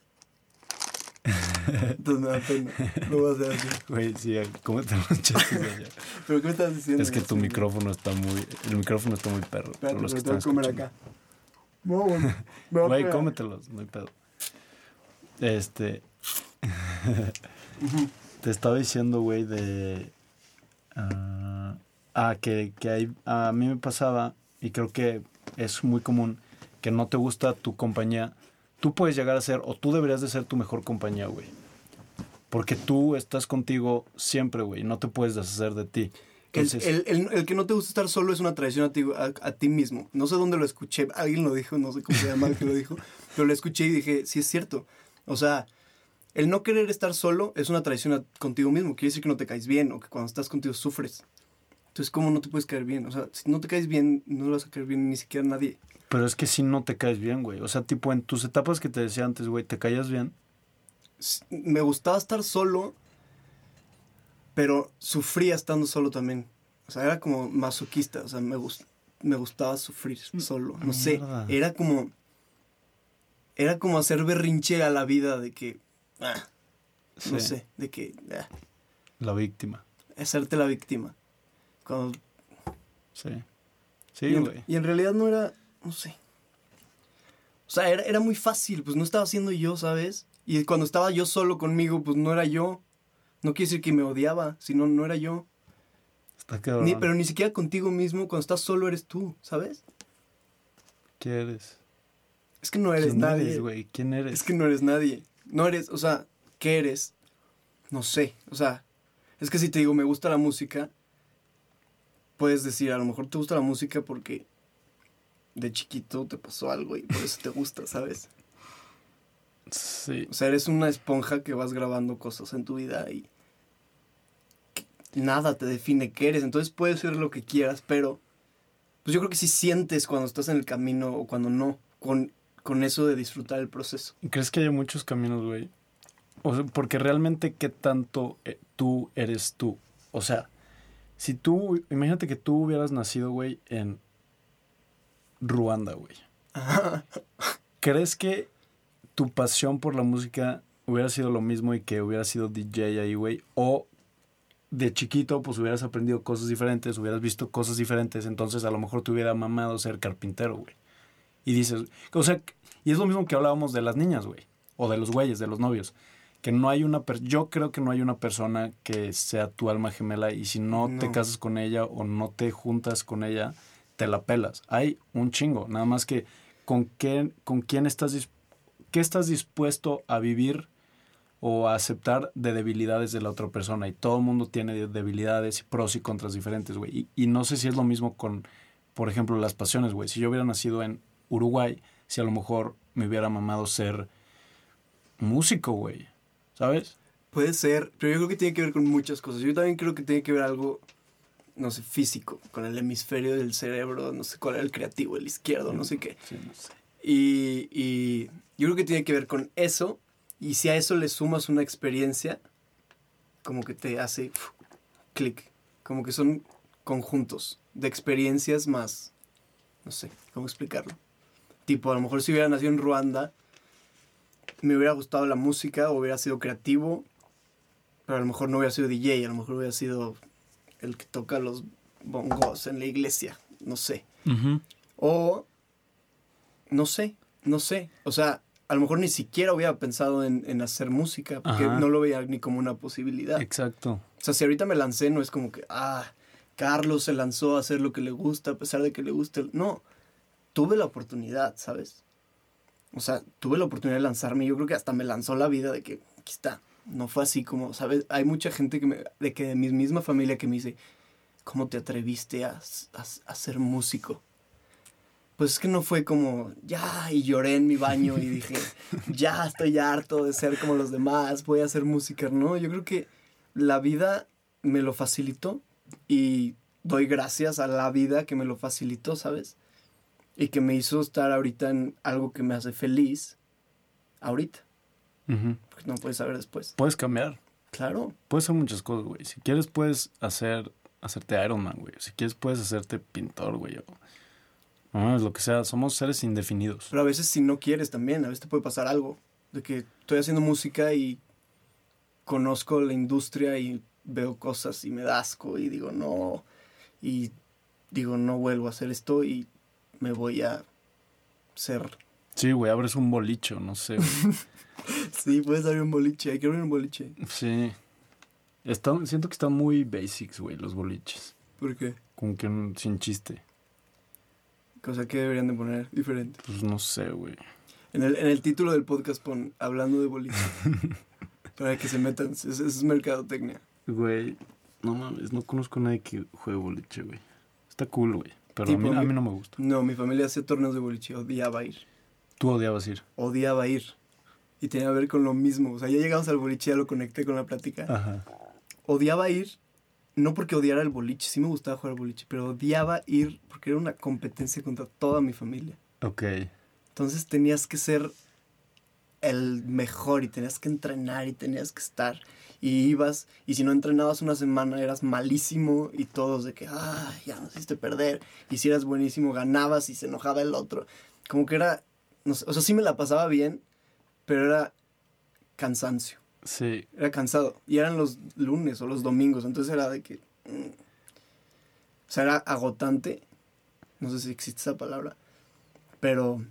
Entonces me da pena. Lo voy a hacer así. Güey, sí, cómete los <laughs> chetos de allá. ¿Pero qué me estás diciendo? Es que tu micrófono está muy, el micrófono está muy perro. Espérate, los que están comer acá. No, güey. <laughs> Güey, cómetelos, no hay pedo. Este. Te estaba diciendo, güey, de... ah, ah, que, que hay- a mí me pasaba, y creo que es muy común, que no te gusta tu compañía. Tú puedes llegar a ser, o tú deberías de ser tu mejor compañía, güey. Porque tú estás contigo siempre, güey, y no te puedes deshacer de ti. El, Entonces, el- el- el que no te gusta estar solo es una traición a ti, a, a ti mismo. No sé dónde lo escuché, alguien lo dijo, no sé cómo se llama el que lo dijo, <laughs> pero lo escuché y dije, sí es cierto. O sea, el no querer estar solo es una traición a- contigo mismo. Quiere decir que no te caes bien o que cuando estás contigo sufres. Entonces, ¿cómo no te puedes caer bien? O sea, si no te caes bien, no le vas a caer bien ni siquiera a nadie. Pero es que si no te caes bien, güey. O sea, tipo, en tus etapas que te decía antes, güey, ¿te caías bien? Me gustaba estar solo, pero sufría estando solo también. O sea, era como masoquista. O sea, me, gus- me gustaba sufrir solo. No sé, Mierda. era como... Era como hacer berrinche a la vida de que... ah, no sé, de que... ah, La víctima. hacerte la víctima. Cuando, Sí. y, Sí, en, güey. y en realidad no era... No sé. O sea, era, era muy fácil. Pues no estaba siendo yo, ¿sabes? Y cuando estaba yo solo conmigo, pues no era yo. No quiere decir que me odiaba, sino no era yo. Está cabrón. Ni, pero ni siquiera contigo mismo, cuando estás solo eres tú, ¿sabes? ¿Qué eres? Es que no eres ¿Quién nadie. eres, güey? ¿Quién eres? es que no eres nadie. No eres, o sea, ¿qué eres? No sé, o sea, es que si te digo me gusta la música, puedes decir, a lo mejor te gusta la música porque de chiquito te pasó algo y por eso te gusta, ¿sabes? Sí. O sea, eres una esponja que vas grabando cosas en tu vida y nada te define qué eres. Entonces puedes ser lo que quieras, pero pues yo creo que sí sientes cuando estás en el camino o cuando no, con, con eso de disfrutar el proceso. ¿Y ¿Crees que hay muchos caminos, güey? O sea, porque realmente, ¿qué tanto eh, tú eres tú? O sea, si tú, imagínate que tú hubieras nacido, güey, en Ruanda, güey. <laughs> ¿Crees que tu pasión por la música hubiera sido lo mismo y que hubiera sido DJ ahí, güey? O de chiquito, pues hubieras aprendido cosas diferentes, hubieras visto cosas diferentes, entonces a lo mejor te hubiera mamado ser carpintero, güey. Y dices, o sea, y es lo mismo que hablábamos de las niñas, güey, o de los güeyes, de los novios. Que no hay una, yo creo que no hay una persona que sea tu alma gemela y si no, te No. casas con ella o no te juntas con ella, te la pelas. Hay un chingo, nada más que con qué, con quién estás, qué estás dispuesto a vivir o a aceptar de debilidades de la otra persona. Y todo el mundo tiene debilidades y pros y contras diferentes, güey. Y, y no sé si es lo mismo con, por ejemplo, las pasiones, güey. Si yo hubiera nacido en Uruguay, si a lo mejor me hubiera mamado ser músico, güey. ¿Sabes? Puede ser, pero yo creo que tiene que ver con muchas cosas. Yo también creo que tiene que ver algo, no sé, físico, con el hemisferio del cerebro, no sé cuál era el creativo, el izquierdo, no sé qué. Sí, no sé. Y, y yo creo que tiene que ver con eso. Y si a eso le sumas una experiencia, como que te hace clic. Como que son conjuntos de experiencias más, no sé, ¿cómo explicarlo? Tipo, a lo mejor si hubiera nacido en Ruanda, me hubiera gustado la música, o hubiera sido creativo, pero a lo mejor no hubiera sido DJ, a lo mejor hubiera sido el que toca los bongos en la iglesia, no sé. O, no sé, no sé. O sea, a lo mejor ni siquiera hubiera pensado en, en hacer música, porque Ajá. no lo veía ni como una posibilidad. Exacto. O sea, si ahorita me lancé, no es como que, ah, Carlos se lanzó a hacer lo que le gusta, a pesar de que le guste. No, tuve la oportunidad, ¿sabes? O sea, tuve la oportunidad de lanzarme. Yo creo que hasta me lanzó la vida de que, aquí está. No fue así como, ¿sabes? Hay mucha gente que me, de que de mi misma familia que me dice, ¿cómo te atreviste a, a, a ser músico? Pues es que no fue como, ya, y lloré en mi baño y dije, <laughs> ya estoy harto de ser como los demás, voy a hacer música. No, yo creo que la vida me lo facilitó y doy gracias a la vida que me lo facilitó, ¿sabes? Y que me hizo estar ahorita en algo que me hace feliz ahorita, Porque no puedes saber después. Puedes cambiar. Claro, Puedes hacer muchas cosas, güey. Si quieres, puedes hacer, hacerte Iron Man, güey. Si quieres, puedes hacerte pintor, güey. O, no, lo que sea. Somos seres indefinidos. pero a veces si no quieres también, a veces te puede pasar algo, de que estoy haciendo música y conozco la industria y veo cosas y me da asco y digo no, y digo no vuelvo a hacer esto y me voy a ser Sí, güey, abres un bolicho, no sé. güey. <laughs> Sí, puedes abrir un boliche. Hay que abrir un boliche. Sí. Está- siento que están muy basics, güey, los boliches. ¿Por qué? Como que sin chiste. Cosa que deberían de poner diferente. Pues no sé, güey. En el, en el título del podcast pon hablando de boliche. <laughs> para que se metan. Es, es mercadotecnia. Güey, no mames, no conozco a nadie que juegue boliche, güey. Está cool, güey. Pero a mí, a mí no me gusta. No, mi familia hacía torneos de boliche. Odiaba ir. Tú odiabas ir. Odiaba ir. Y tenía que ver con lo mismo. O sea, ya llegamos al boliche, ya lo conecté con la plática. Ajá. odiaba ir, no porque odiara el boliche, sí me gustaba jugar boliche, pero odiaba ir porque era una competencia contra toda mi familia. Ok. Entonces tenías que ser el mejor y tenías que entrenar y tenías que estar. Y ibas, y si no entrenabas una semana eras malísimo y todos de que, ah, ya nos hiciste perder. Y si eras buenísimo, ganabas y se enojaba el otro. Como que era, no sé, o sea, sí me la pasaba bien, pero era cansancio Sí. era cansado. Y eran los lunes o los domingos. Entonces era de que. mm, o sea, era agotante. No sé si existe esa palabra. Pero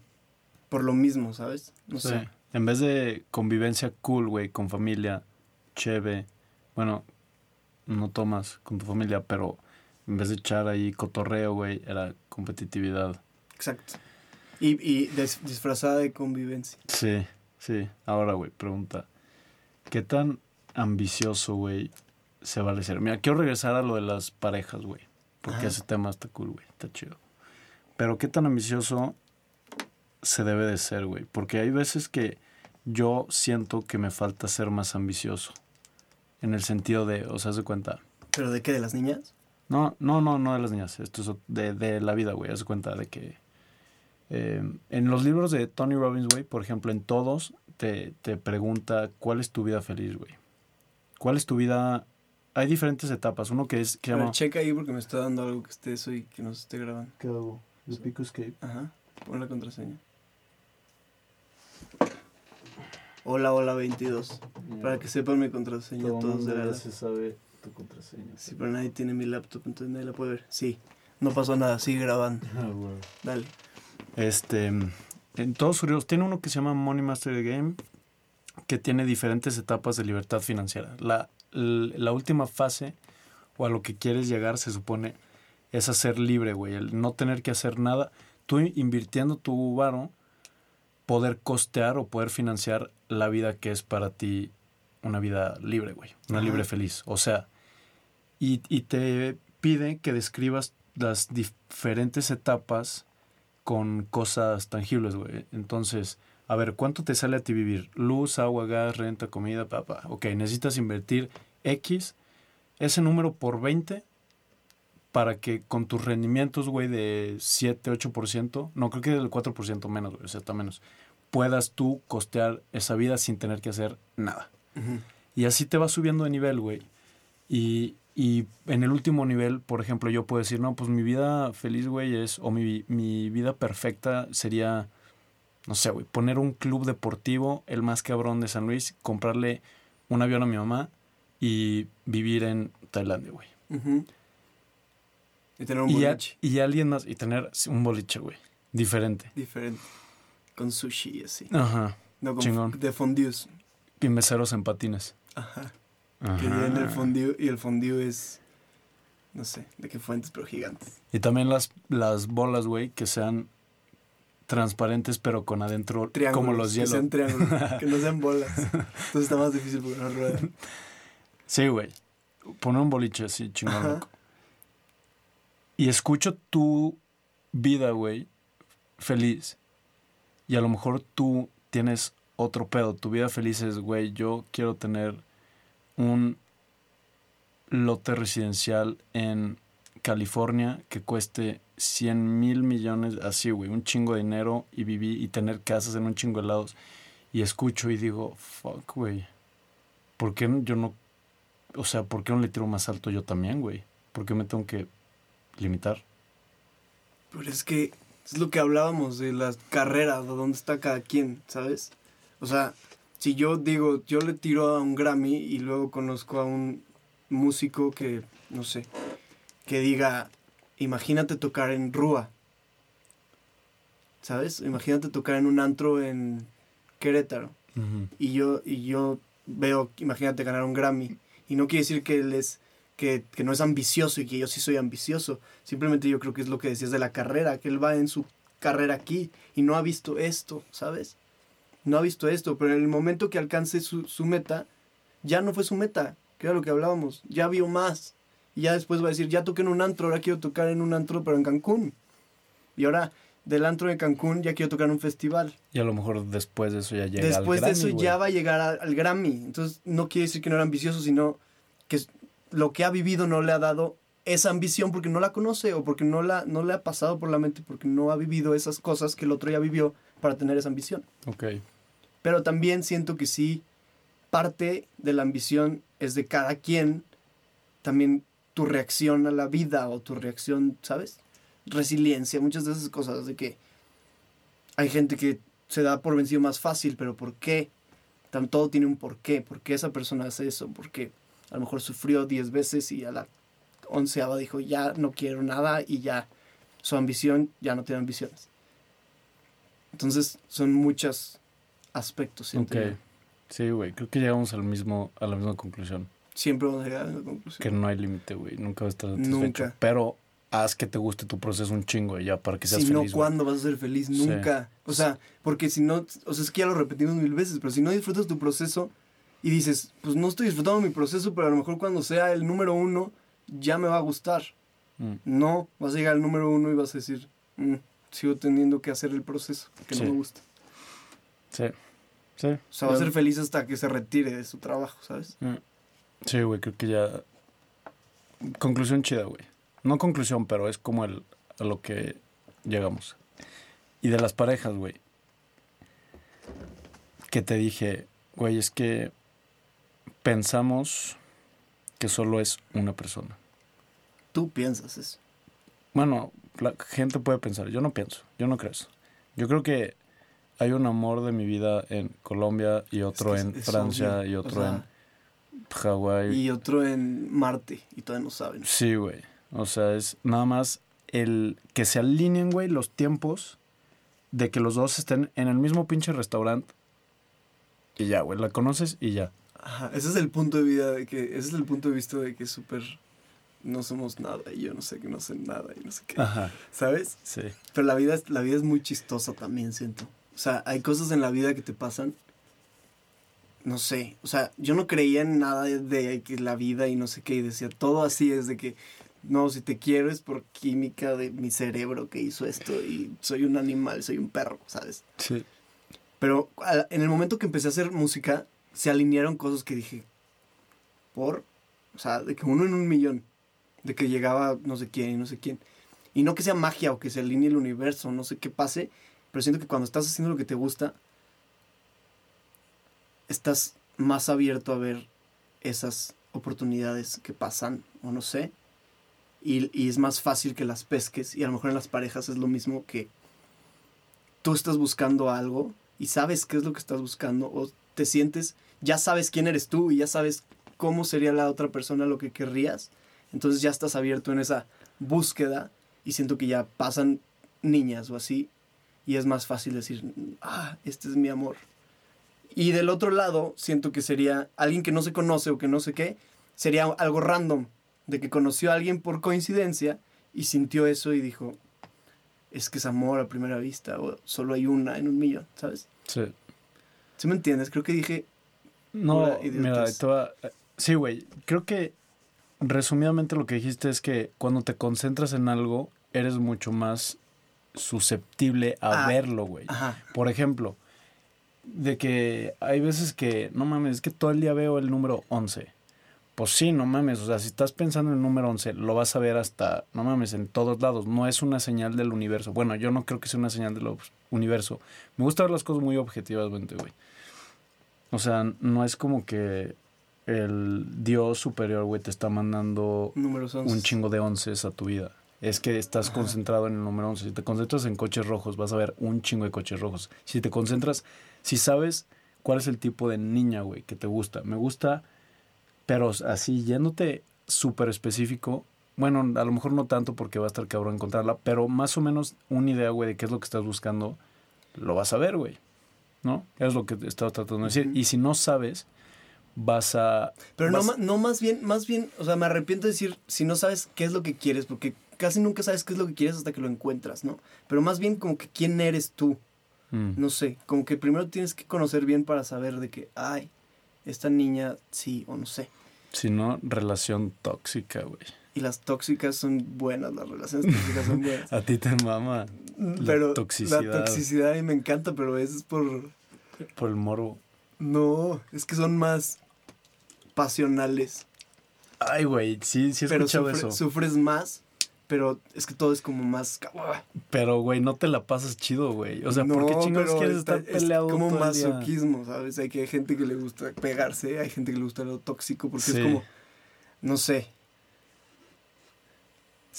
por lo mismo, ¿sabes? No sí. sé. En vez de convivencia cool, güey, con familia, cheve. Bueno, no tomas con tu familia, pero en vez de echar ahí cotorreo, güey, era competitividad. Exacto. Y, y disfrazada de convivencia. Sí, sí. Ahora, güey, pregunta. ¿Qué tan ambicioso, güey, se vale ser? Mira, quiero regresar a lo de las parejas, güey. Porque Ajá. ese tema está cool, güey. Está chido. Pero ¿qué tan ambicioso se debe de ser, güey? Porque hay veces que yo siento que me falta ser más ambicioso. En el sentido de, o sea, haz de cuenta. ¿Pero de qué? ¿De las niñas? No, no, no, no de las niñas. Esto es de, de la vida, güey. Haz de cuenta de que. Eh, en los libros de Tony Robbins, güey, por ejemplo, en todos te, te pregunta cuál es tu vida feliz, güey. ¿Cuál es tu vida? Hay diferentes etapas. Uno que es. Que se llama. checa ahí porque me está dando algo que esté eso y que nos esté grabando. ¿Qué hago? ¿El pico escape? Ajá. Pon la contraseña. Hola, hola 22. Para que sepan mi contraseña todos de la se sabe tu contraseña. Sí, pero nadie tiene mi laptop, entonces nadie la puede ver. Sí, no pasó nada, sigue grabando. <laughs> Ah, güey. Dale. Este, en todos sus libros, tiene uno que se llama Money Master Game, que tiene diferentes etapas de libertad financiera. La, última fase, o a lo que quieres llegar, se supone, es a ser libre, güey. El no tener que hacer nada. Tú invirtiendo tu varo, poder costear o poder financiar la vida que es para ti una vida libre, güey. Una Ajá. libre feliz. O sea, y, y te pide que describas las diferentes etapas con cosas tangibles, güey. Entonces, a ver, ¿cuánto te sale a ti vivir? Luz, agua, gas, renta, comida, papá. Ok, necesitas invertir X, ese número por 20 para que con tus rendimientos, güey, de 7, 8%, no creo que del 4% menos, güey, o sea, está menos, puedas tú costear esa vida sin tener que hacer nada. Y así te vas subiendo de nivel, güey. Y, y en el último nivel, por ejemplo, yo puedo decir, no, pues mi vida feliz, güey, es, o mi, mi vida perfecta sería, no sé, güey, poner un club deportivo, el más cabrón de San Luis, comprarle un avión a mi mamá y vivir en Tailandia, güey. Ujú. Y tener un Y, a- boliche y alguien más, y tener un boliche, güey, diferente. diferente. Con sushi y así. Ajá. No, con chingón. de fondues. Y meseros en patines. Ajá. Ajá. Que viene el fondue y el fondue es, no sé, de qué fuentes, pero gigantes. Y también las, las bolas, güey, que sean transparentes, pero con adentro Triángulos. como los Que hielos. sean triángulos, <laughs> que no sean bolas. Entonces está más difícil porque no ruedan. Sí, güey. Poner un boliche así, chingón, loco. Y escucho tu vida, güey, feliz. Y a lo mejor tú tienes otro pedo. Tu vida feliz es, güey, yo quiero tener un lote residencial en California que cueste 100 mil millones, así, güey, un chingo de dinero y vivir y tener casas en un chingo de lados. Y escucho y digo, fuck, güey. ¿Por qué yo no o sea, ¿por qué no le tiro más alto yo también, güey? ¿Por qué me tengo que limitar? Pero es que es lo que hablábamos de las carreras, de dónde está cada quien, ¿sabes? O sea, si yo digo, yo le tiro a un Grammy y luego conozco a un músico que, no sé, que diga, imagínate tocar en Rúa, ¿sabes? Imagínate tocar en un antro en Querétaro. Y yo, y yo veo, imagínate ganar un Grammy. Y no quiere decir que él es, que, que no es ambicioso y que yo sí soy ambicioso. Simplemente yo creo que es lo que decías de la carrera, que él va en su carrera aquí y no ha visto esto, ¿sabes? No ha visto esto, pero en el momento que alcance su, su meta, ya no fue su meta, que era lo que hablábamos, ya vio más. Y ya después va a decir, ya toqué en un antro, ahora quiero tocar en un antro, pero en Cancún. Y ahora del antro de Cancún ya quiero tocar en un festival. Y a lo mejor después de eso ya llega Después al de eso Grammy, güey. ya va a llegar al Grammy. Entonces no quiere decir que no era ambicioso, sino que lo que ha vivido no le ha dado esa ambición porque no la conoce o porque no, la, no le ha pasado por la mente porque no ha vivido esas cosas que el otro ya vivió para tener esa ambición. Ok. Pero también siento que sí, parte de la ambición es de cada quien, también tu reacción a la vida o tu reacción, ¿sabes? Resiliencia, muchas de esas cosas, de que hay gente que se da por vencido más fácil, pero ¿por qué? Todo tiene un porqué, ¿por qué esa persona hace eso? Porque a lo mejor sufrió 10 veces y a la onceava dijo, ya no quiero nada y ya su ambición ya no tiene ambiciones. Entonces son muchos aspectos. Ok. yo. Sí, güey. Creo que llegamos al mismo, a la misma conclusión. Siempre vamos a llegar a la conclusión. Que no hay límite, güey. Nunca vas a estar satisfecho. Nunca. Pero haz que te guste tu proceso un chingo ya para que seas si no, feliz. ¿cuándo vas a ser feliz? Sí. Nunca. O sea, porque si no, o sea, es que ya lo repetimos mil veces, pero si no disfrutas tu proceso y dices, pues no estoy disfrutando mi proceso, pero a lo mejor cuando sea el número uno, ya me va a gustar. Mm. No, vas a llegar al número uno y vas a decir, "Mm, sigo teniendo que hacer el proceso, que Sí. no me gusta. Sí. Sí. O sea, va a ser feliz hasta que se retire de su trabajo, ¿sabes? Mm. Sí, güey, creo que ya. Conclusión chida, güey. No conclusión, pero es como el, a lo que llegamos. Y de las parejas, güey. Que te dije, güey, es que pensamos que solo es una persona. Tú piensas eso. Bueno, la gente puede pensar, yo no pienso, yo no creo eso. Yo creo que hay un amor de mi vida en Colombia y otro Es que en Francia obvio. y O otro sea, en Hawái. Y otro en Marte, y todavía no saben. Sí, güey. O sea, es nada más el que se alineen, güey, los tiempos de que los dos estén en el mismo pinche restaurante. Y ya, güey, la conoces y ya. Ajá, ese es el punto de vida de que, ese es el punto de vista de que es súper, no somos nada y yo no sé que no sé nada y no sé qué, Ajá, ¿sabes? sí. Pero la vida, la vida es muy chistosa también, siento. O sea, hay cosas en la vida que te pasan, no sé, o sea, yo no creía en nada de la vida y no sé qué y decía, todo así es de que, no, si te quiero es por química de mi cerebro que hizo esto y soy un animal, soy un perro, ¿sabes? Sí. Pero en el momento que empecé a hacer música, se alinearon cosas que dije, por, o sea, de que uno en un millón, de que llegaba no sé quién y no sé quién. Y no que sea magia o que se alinee el universo, no sé qué pase, pero siento que cuando estás haciendo lo que te gusta, estás más abierto a ver esas oportunidades que pasan, o no sé, y, y es más fácil que las pesques, y a lo mejor en las parejas es lo mismo que tú estás buscando algo y sabes qué es lo que estás buscando o te sientes, ya sabes quién eres tú y ya sabes cómo sería la otra persona lo que querrías. Entonces ya estás abierto en esa búsqueda y siento que ya pasan niñas o así y es más fácil decir, ah, este es mi amor. Y del otro lado, siento que sería alguien que no se conoce o que no sé qué, sería algo random, de que conoció a alguien por coincidencia y sintió eso y dijo, es que es amor a primera vista o solo hay una en un millón, ¿sabes? Sí. ¿Sí me entiendes? Creo que dije, No, mira, te va- Sí, güey. Creo que resumidamente lo que dijiste es que cuando te concentras en algo, eres mucho más susceptible a Ah. verlo, güey. Por ejemplo, de que hay veces que, no mames, es que todo el día veo el número 11. Pues sí, no mames, o sea, si estás pensando en el número 11, lo vas a ver hasta, no mames, en todos lados. No es una señal del universo. Bueno, yo no creo que sea una señal del universo. Me gusta ver las cosas muy objetivamente, güey. O sea, no es como que el Dios superior, güey, te está mandando números 11. un chingo de onces a tu vida. Es que estás Ajá. concentrado en el número 11. Si te concentras en coches rojos, vas a ver un chingo de coches rojos. Si te concentras, si sabes cuál es el tipo de niña, güey, que te gusta. Me gusta, pero así, yéndote súper específico. Bueno, a lo mejor no tanto porque va a estar cabrón encontrarla, pero más o menos una idea, güey, de qué es lo que estás buscando, lo vas a ver, güey. ¿no? Es lo que estaba tratando de decir. Y si no sabes, vas a... Pero no, vas- no más bien, más bien, o sea, me arrepiento de decir si no sabes qué es lo que quieres, porque casi nunca sabes qué es lo que quieres hasta que lo encuentras, ¿no? Pero más bien como que quién eres tú, Mm. no sé, como que primero tienes que conocer bien para saber de que, ay, esta niña sí o no sé. Si no, relación tóxica, güey. Y las tóxicas son buenas, las relaciones tóxicas son buenas. <laughs> A ti te mama La pero toxicidad. la toxicidad a mí me encanta, pero eso es por... por el morbo. No, es que son más pasionales. Ay, güey, sí, sí he pero escuchado sufre- eso. sufres más, pero es que todo es como más... Pero, güey, no te la pasas chido, güey. O sea, ¿por qué No, chingados quieres está- estar es peleado como todo el día? masoquismo, ¿sabes? Hay que hay gente que le gusta pegarse, hay gente que le gusta lo tóxico, porque Sí. es como, no sé.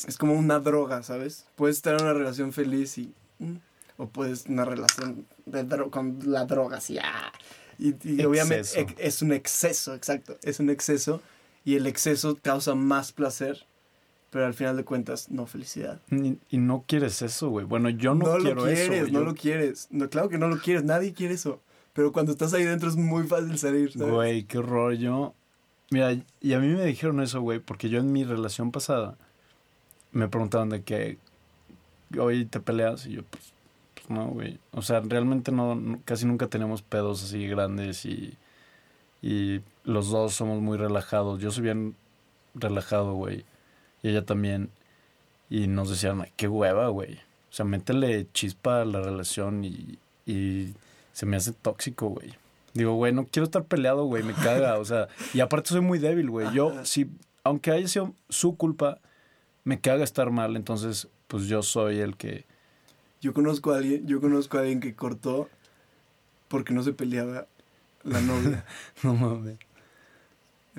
Es como una droga, ¿sabes? Puedes estar en una relación feliz y... mm, O puedes una relación de dro- con la droga, así. ¡ah! Y, y obviamente es un exceso, exacto. Es un exceso y el exceso causa más placer, pero al final de cuentas no felicidad. Y, y no quieres eso, güey. Bueno, yo no, quiero lo quieres, eso. no Yo- lo quieres. No, claro que no lo quieres, nadie quiere eso. Pero cuando estás ahí dentro es muy fácil salir, ¿sabes? Güey, qué horror. Yo. Mira, y a mí me dijeron eso, güey, porque yo en mi relación pasada me preguntaban de que. Oye, ¿te peleas? Y yo, pues, pues no, güey. O sea, realmente no, no- casi nunca tenemos pedos así grandes y. Y los dos somos muy relajados. Yo soy bien relajado, güey. Y ella también. Y nos decían, "Ay, qué hueva, güey. O sea, métele chispa a la relación y, y se me hace tóxico, güey. Digo, güey, no quiero estar peleado, güey, me caga, o sea, y aparte soy muy débil, güey. Yo, si, aunque haya sido su culpa, me caga estar mal, entonces, pues yo soy el que... Yo conozco a alguien, yo conozco a alguien que cortó porque no se peleaba la novia. <laughs> No mames.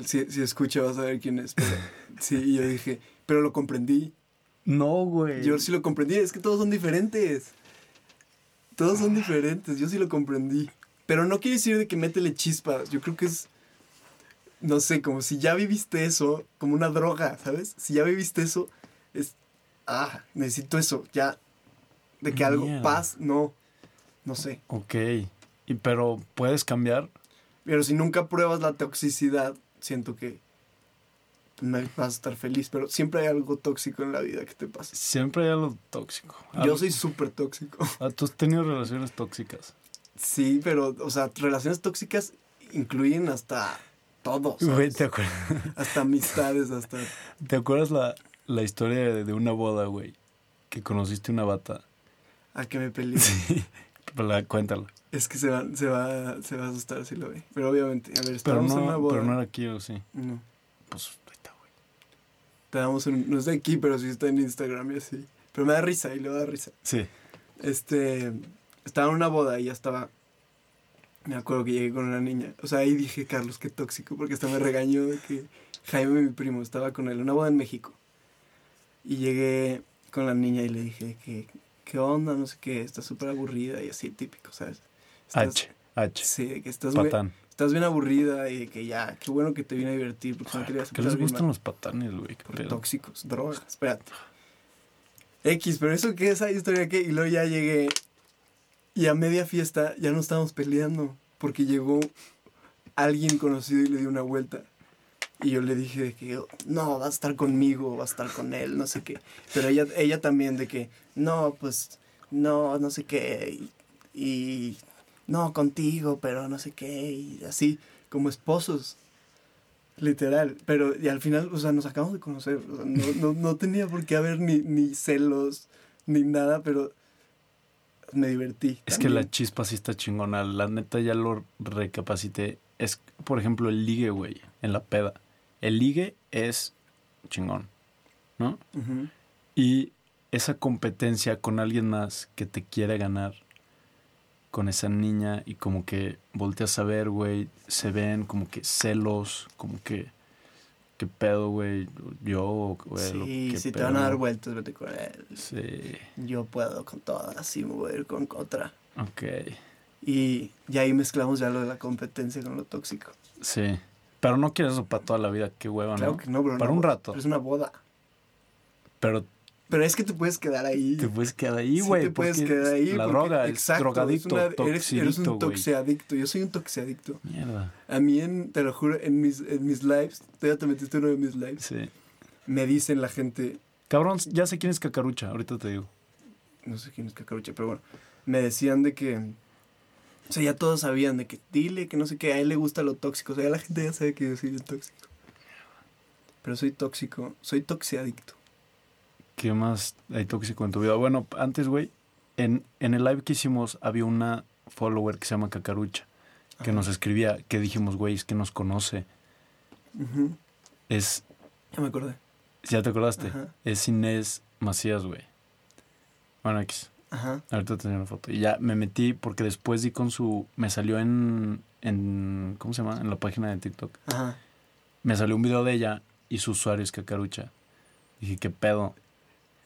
si, si escucha vas a ver quién es. pero- sí, y yo dije, pero lo comprendí. No, güey. Yo sí lo comprendí, es que todos son diferentes. Todos son diferentes, yo sí lo comprendí. Pero no quiere decir de que métele chispas, yo creo que es, no sé, como si ya viviste eso, como una droga, ¿sabes? Si ya viviste eso, es, ah, necesito eso, ya, de que algo, paz, no, no sé. Ok. Y, pero, ¿puedes cambiar? Pero si nunca pruebas la toxicidad, siento que no vas a estar feliz, pero siempre hay algo tóxico en la vida que te pasa. Siempre hay algo tóxico. Yo soy súper tóxico. <laughs> Ah, ¿Tú has tenido relaciones tóxicas? Sí, pero, o sea, relaciones tóxicas incluyen hasta todo. Güey, ¿te acuerdas, Hasta amistades, hasta... <laughs> ¿te acuerdas la, la historia de, una boda, güey? Que conociste una bata. A que me peleé. <laughs> La, cuéntala. Es que se va, se, va, se va a asustar si lo ve. Pero obviamente, a ver, estábamos en una no, boda. pero no era aquí, ¿o sí? No, Pues, estábamos en... No está aquí, pero sí está en Instagram y así. Pero me da risa y le da risa. Sí. Este... Estaba en una boda y ya estaba... Me acuerdo que llegué con una niña. O sea, ahí dije, Carlos, qué tóxico, porque hasta me regañó de que Jaime, mi primo, estaba con él. Una boda en México. Y llegué con la niña y le dije que... ¿Qué onda? No sé qué. Está súper aburrida y así, típico, ¿sabes? Estás- H. H. Sí, que estás muy, Patán. Estás bien aburrida y de que ya, qué bueno que te vine a divertir porque no querías ¿Qué les gustan mal. los patanes, güey? Tóxicos, drogas, espérate. X, pero eso qué esa historia que y luego ya llegué y a media fiesta ya no estábamos peleando porque llegó alguien conocido y le dio una vuelta. Y yo le dije de que no, va a estar conmigo, va a estar con él, no sé qué. Pero ella, ella también de que no, pues no, no sé qué. Y, y no, contigo, pero no sé qué. Y así, como esposos. Literal, pero y al final, o sea, nos acabamos de conocer, o sea, no, no, no tenía por qué haber ni, ni celos, ni nada, pero me divertí. Es que la chispa sí está chingona. La neta ya lo recapacité. Es, por ejemplo, el ligue, güey, en la peda. El ligue es chingón, ¿no? Y esa competencia con alguien más que te quiere ganar con esa niña y como que volteas a ver, güey, se ven como que celos, como que qué pedo, güey, yo, güey, lo- Sí, qué si te van a dar vueltas, vete con él. Sí, Yo puedo con todas, así me voy a ir con otra. ok, Y, y ahí mezclamos ya lo de la competencia con lo tóxico. sí. Pero no quieres eso para toda la vida, qué hueva, Claro ¿no? que no, pero Para no, un rato. pero es una boda. Pero Pero es que te puedes quedar ahí. Te puedes quedar ahí, Sí güey. te puedes quedar ahí. La droga, exacto, es drogadicto, una- eres, un toxiadicto. Yo soy un toxiadicto. Mierda. A mí, en, te lo juro, en mis, en mis lives, tú ya te metiste uno de mis lives, Sí. me dicen la gente, Cabrón, ya sé quién es Cacarucha, ahorita te digo. no sé quién es Cacarucha, pero bueno, me decían de que, o sea, ya todos sabían de que dile que no sé qué, a él le gusta lo tóxico, o sea, ya la gente ya sabe que yo soy tóxico. Pero soy tóxico, soy toxiadicto. ¿Qué más hay tóxico en tu vida? Bueno, antes, güey, en, en el live que hicimos había una follower que se llama Cacarucha, que Ajá. nos escribía, que dijimos, güey, es que nos conoce. Ujú, Es, Ya me acordé. ¿ya te acordaste? Ajá. Es Inés Macías, güey. Bueno, X. Ajá. Ahorita te enseño una foto. Y ya me metí porque después di con su... Me salió en... en ¿Cómo se llama? En la página de TikTok. Ajá. Me salió un video de ella y su usuario es Cacarucha. Dije, ¿qué pedo?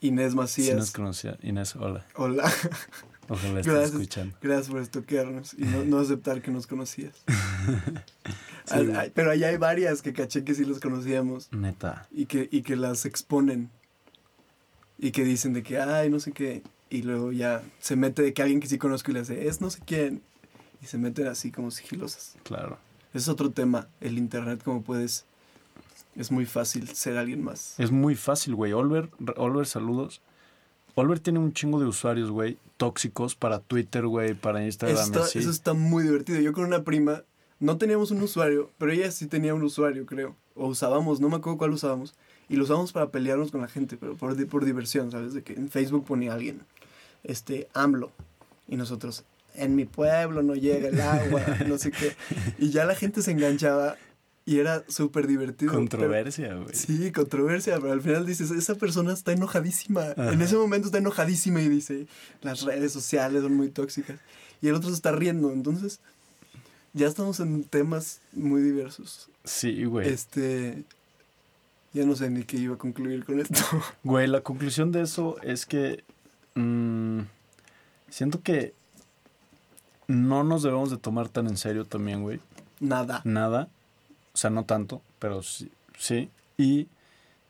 Inés Si Macías. nos conocía. Inés, hola. Hola. <laughs> Ojalá estés Gracias. escuchando. Gracias por estoquearnos y no, no aceptar que nos conocías. <laughs> Sí, pero allá hay varias que caché que sí los conocíamos Neta. y que, y que las exponen y que dicen de que, ay, no sé qué, y luego ya se mete de que alguien que sí conozco y le hace, es no sé quién, y se meten así como sigilosas. Claro. Es otro tema, el internet, como puedes, es muy fácil ser alguien más. Es muy fácil, güey. Oliver, Oliver, saludos. Oliver tiene un chingo de usuarios, güey, tóxicos para Twitter, güey, para Instagram. Eso está, así. eso está muy divertido. Yo con una prima no teníamos un usuario, pero ella sí tenía un usuario, creo. O usábamos, no me acuerdo cuál usábamos. Y lo usábamos para pelearnos con la gente, pero por, por diversión, ¿sabes? De que en Facebook ponía alguien, este, AMLO. Y nosotros, en mi pueblo no llega el agua, <laughs> no sé qué. Y ya la gente se enganchaba y era súper divertido. Controversia, güey. Sí, controversia, pero al final dices, esa persona está enojadísima. Ajá. En ese momento está enojadísima y dice, las redes sociales son muy tóxicas. Y el otro se está riendo. Entonces, ya estamos en temas muy diversos. Sí, güey. Este, ya no sé ni qué iba a concluir con esto. <laughs> Güey, la conclusión de eso es que mm, siento que no nos debemos de tomar tan en serio también, güey. Nada. Nada. O sea, no tanto, pero sí. sí. Y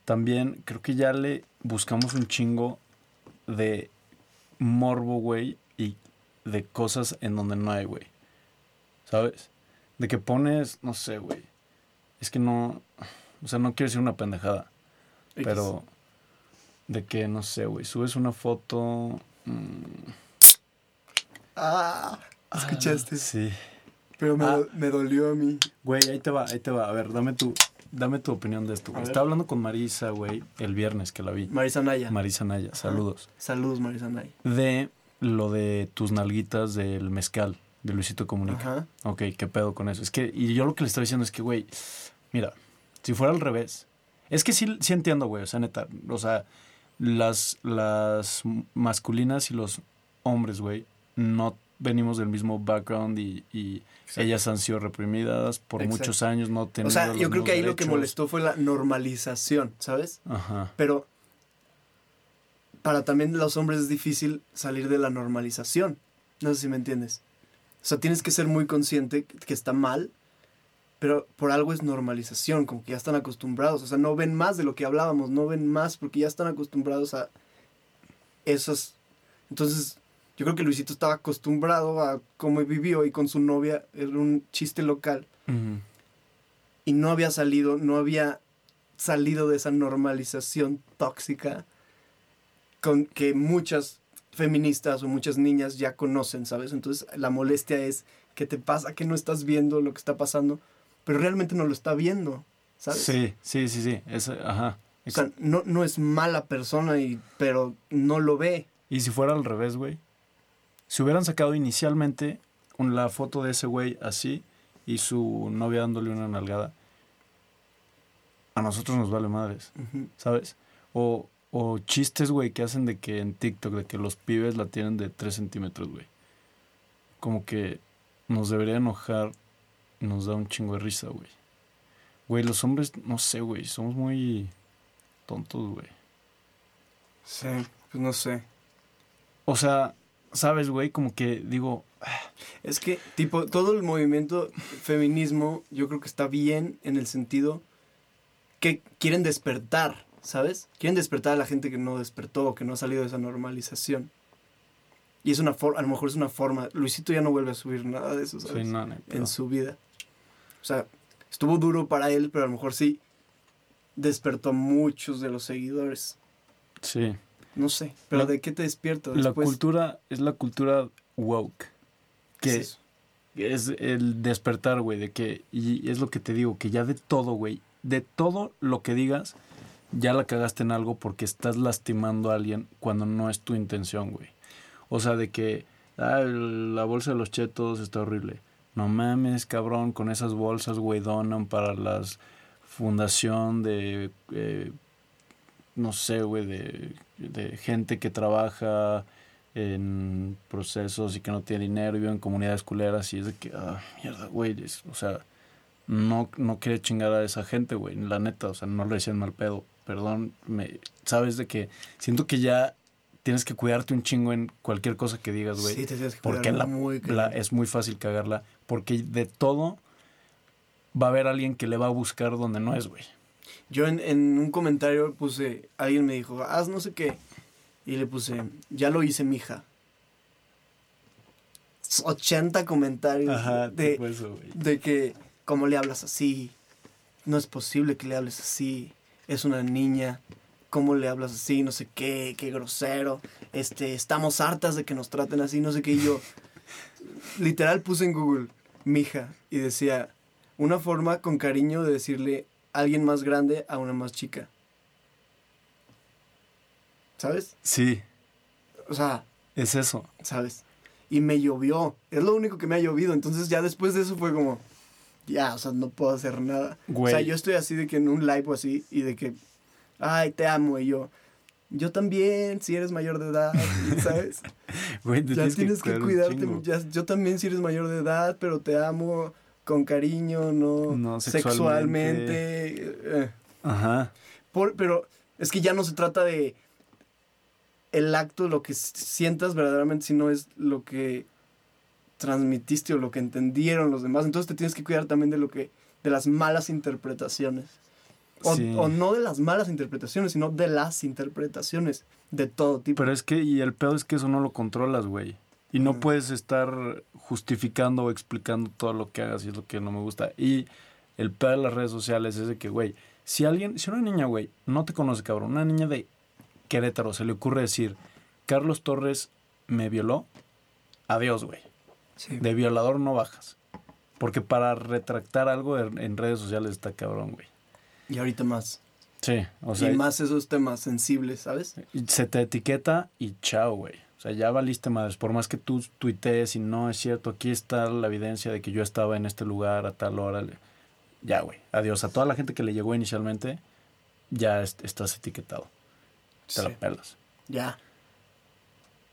también creo que ya le buscamos un chingo de morbo, güey, y de cosas en donde no hay, güey. ¿Sabes? De que pones, no sé, güey. Es que no, o sea, no quiero decir una pendejada. Pero de que, no sé, güey, subes una foto... mm, Ah, escuchaste. ah, sí. Pero me, Ah. me dolió a mí. Güey, ahí te va, ahí te va. A ver, dame tu, dame tu opinión de esto. Güey. Estaba hablando con Marisa, güey, el viernes que la vi. Marisa Naya. Marisa Naya, saludos. Saludos, Marisa Naya. De lo de tus nalguitas del mezcal, de Luisito Comunica. Ajá. Ok, ¿qué pedo con eso? Es que, y yo lo que le estaba diciendo es que, güey, mira, si fuera al revés, es que sí, sí entiendo, güey, o sea, neta, o sea, las, las masculinas y los hombres, güey, no venimos del mismo background y, y ellas han sido reprimidas por Exacto. muchos años, no O teniendo sea, los yo creo que ahí lo que molestó fue la normalización, ¿sabes? Ajá, Pero para también los hombres es difícil salir de la normalización. No sé si me entiendes. O sea, tienes que ser muy consciente que está mal, pero por algo es normalización, como que ya están acostumbrados. O sea, no ven más de lo que hablábamos, no ven más porque ya están acostumbrados a esas... Entonces, yo creo que Luisito estaba acostumbrado a cómo vivió y con su novia era un chiste local y no había salido, no había salido de esa normalización tóxica con que muchas feministas o muchas niñas ya conocen, ¿sabes? Entonces la molestia es que te pasa que no estás viendo lo que está pasando, pero realmente no lo está viendo, ¿sabes? Sí, sí, sí, sí, ese, ajá. O sea, no, no es mala persona, y, pero no lo ve. Y si fuera al revés, güey. Si hubieran sacado inicialmente la foto de ese güey así y su novia dándole una nalgada, a nosotros nos vale madres. ¿sabes? O, o chistes, güey, que hacen de que en TikTok, de que los pibes la tienen de 3 centímetros, güey. Como que nos debería enojar, nos da un chingo de risa, güey. Güey, los hombres, no sé, güey, somos muy tontos, güey. Sí, pues no sé. O sea, ¿sabes, güey? Como que digo, Es que, tipo, todo el movimiento feminismo yo creo que está bien en el sentido que quieren despertar ¿sabes? Quieren despertar a la gente que no despertó, que no ha salido de esa normalización. Y es una forma, a lo mejor es una forma. Luisito ya no vuelve a subir nada de eso, ¿sabes? Sí, no, no, en su vida. O sea, estuvo duro para él, pero a lo mejor sí despertó a muchos de los seguidores. Sí. No sé, pero La- ¿de qué te despierta La cultura es la cultura woke. ¿Qué Que es es el despertar, güey, de que, y es lo que te digo, que ya de todo, güey, de todo lo que digas, ya la cagaste en algo porque estás lastimando a alguien cuando no es tu intención, güey. O sea, de que, ah, la bolsa de los chetos está horrible. No mames, cabrón, con esas bolsas, güey, donan para las fundación de, eh, no sé, güey, de, de gente que trabaja en procesos y que no tiene dinero y vive en comunidades culeras y es de que, ah, mierda, güey, es- o sea, no, no quiere chingar a esa gente, güey, la neta, o sea, no le decían mal pedo, perdón, me, sabes de que siento que ya tienes que cuidarte un chingo en cualquier cosa que digas, güey, Sí, te tienes que porque la, muy la- cañón. es muy fácil cagarla, porque de todo va a haber alguien que le va a buscar donde no es, güey. Yo en, en un comentario puse, alguien me dijo, haz no sé qué. Y le puse, ya lo hice, mija. 80 comentarios de, eso, güey. de que, ¿cómo le hablas así? No es posible que le hables así. Es una niña. ¿Cómo le hablas así? No sé qué, qué grosero. Este, estamos hartas de que nos traten así, no sé qué. Y yo, <laughs> literal, puse en Google, mija, y decía, una forma con cariño de decirle alguien más grande a una más chica. ¿Sabes? Sí, O sea, es eso. ¿sabes? Y me llovió. Es lo único que me ha llovido. Entonces ya después de eso fue como, ya, o sea, no puedo hacer nada. Güey. O sea, yo estoy así de que en un live o así y de que, ay, te amo. Y yo, yo también, si eres mayor de edad, <laughs> ¿sabes? Güey, ya tienes que, un cuidarte. ya- yo también, si eres mayor de edad, pero te amo con cariño, no, No sexualmente. sexualmente. eh. Ajá. Por- pero es que ya no se trata de el acto, lo que sientas verdaderamente, sino es lo que transmitiste o lo que entendieron los demás. Entonces te tienes que cuidar también de lo que, de las malas interpretaciones. O, Sí. o no de las malas interpretaciones, sino de las interpretaciones de todo tipo. Pero es que, y el pedo es que eso no lo controlas, güey. Y no puedes estar justificando o explicando todo lo que hagas y es lo que no me gusta. Y el pedo de las redes sociales es de que, güey, si alguien, si una niña, güey, no te conoce, cabrón, una niña de Querétaro se le ocurre decir, Carlos Torres me violó, adiós, güey. Sí. De violador no bajas. Porque para retractar algo en redes sociales está cabrón, güey. Y ahorita más. Sí, o sea, y más esos temas sensibles, ¿sabes? se te etiqueta y chao, güey. O sea, ya valiste madres. Por más que tú tuitees y no es cierto, aquí está la evidencia de que yo estaba en este lugar a tal hora. Ya, güey. Adiós. A toda la gente que le llegó inicialmente, ya est- estás etiquetado. Te Sí. la pelas. Ya.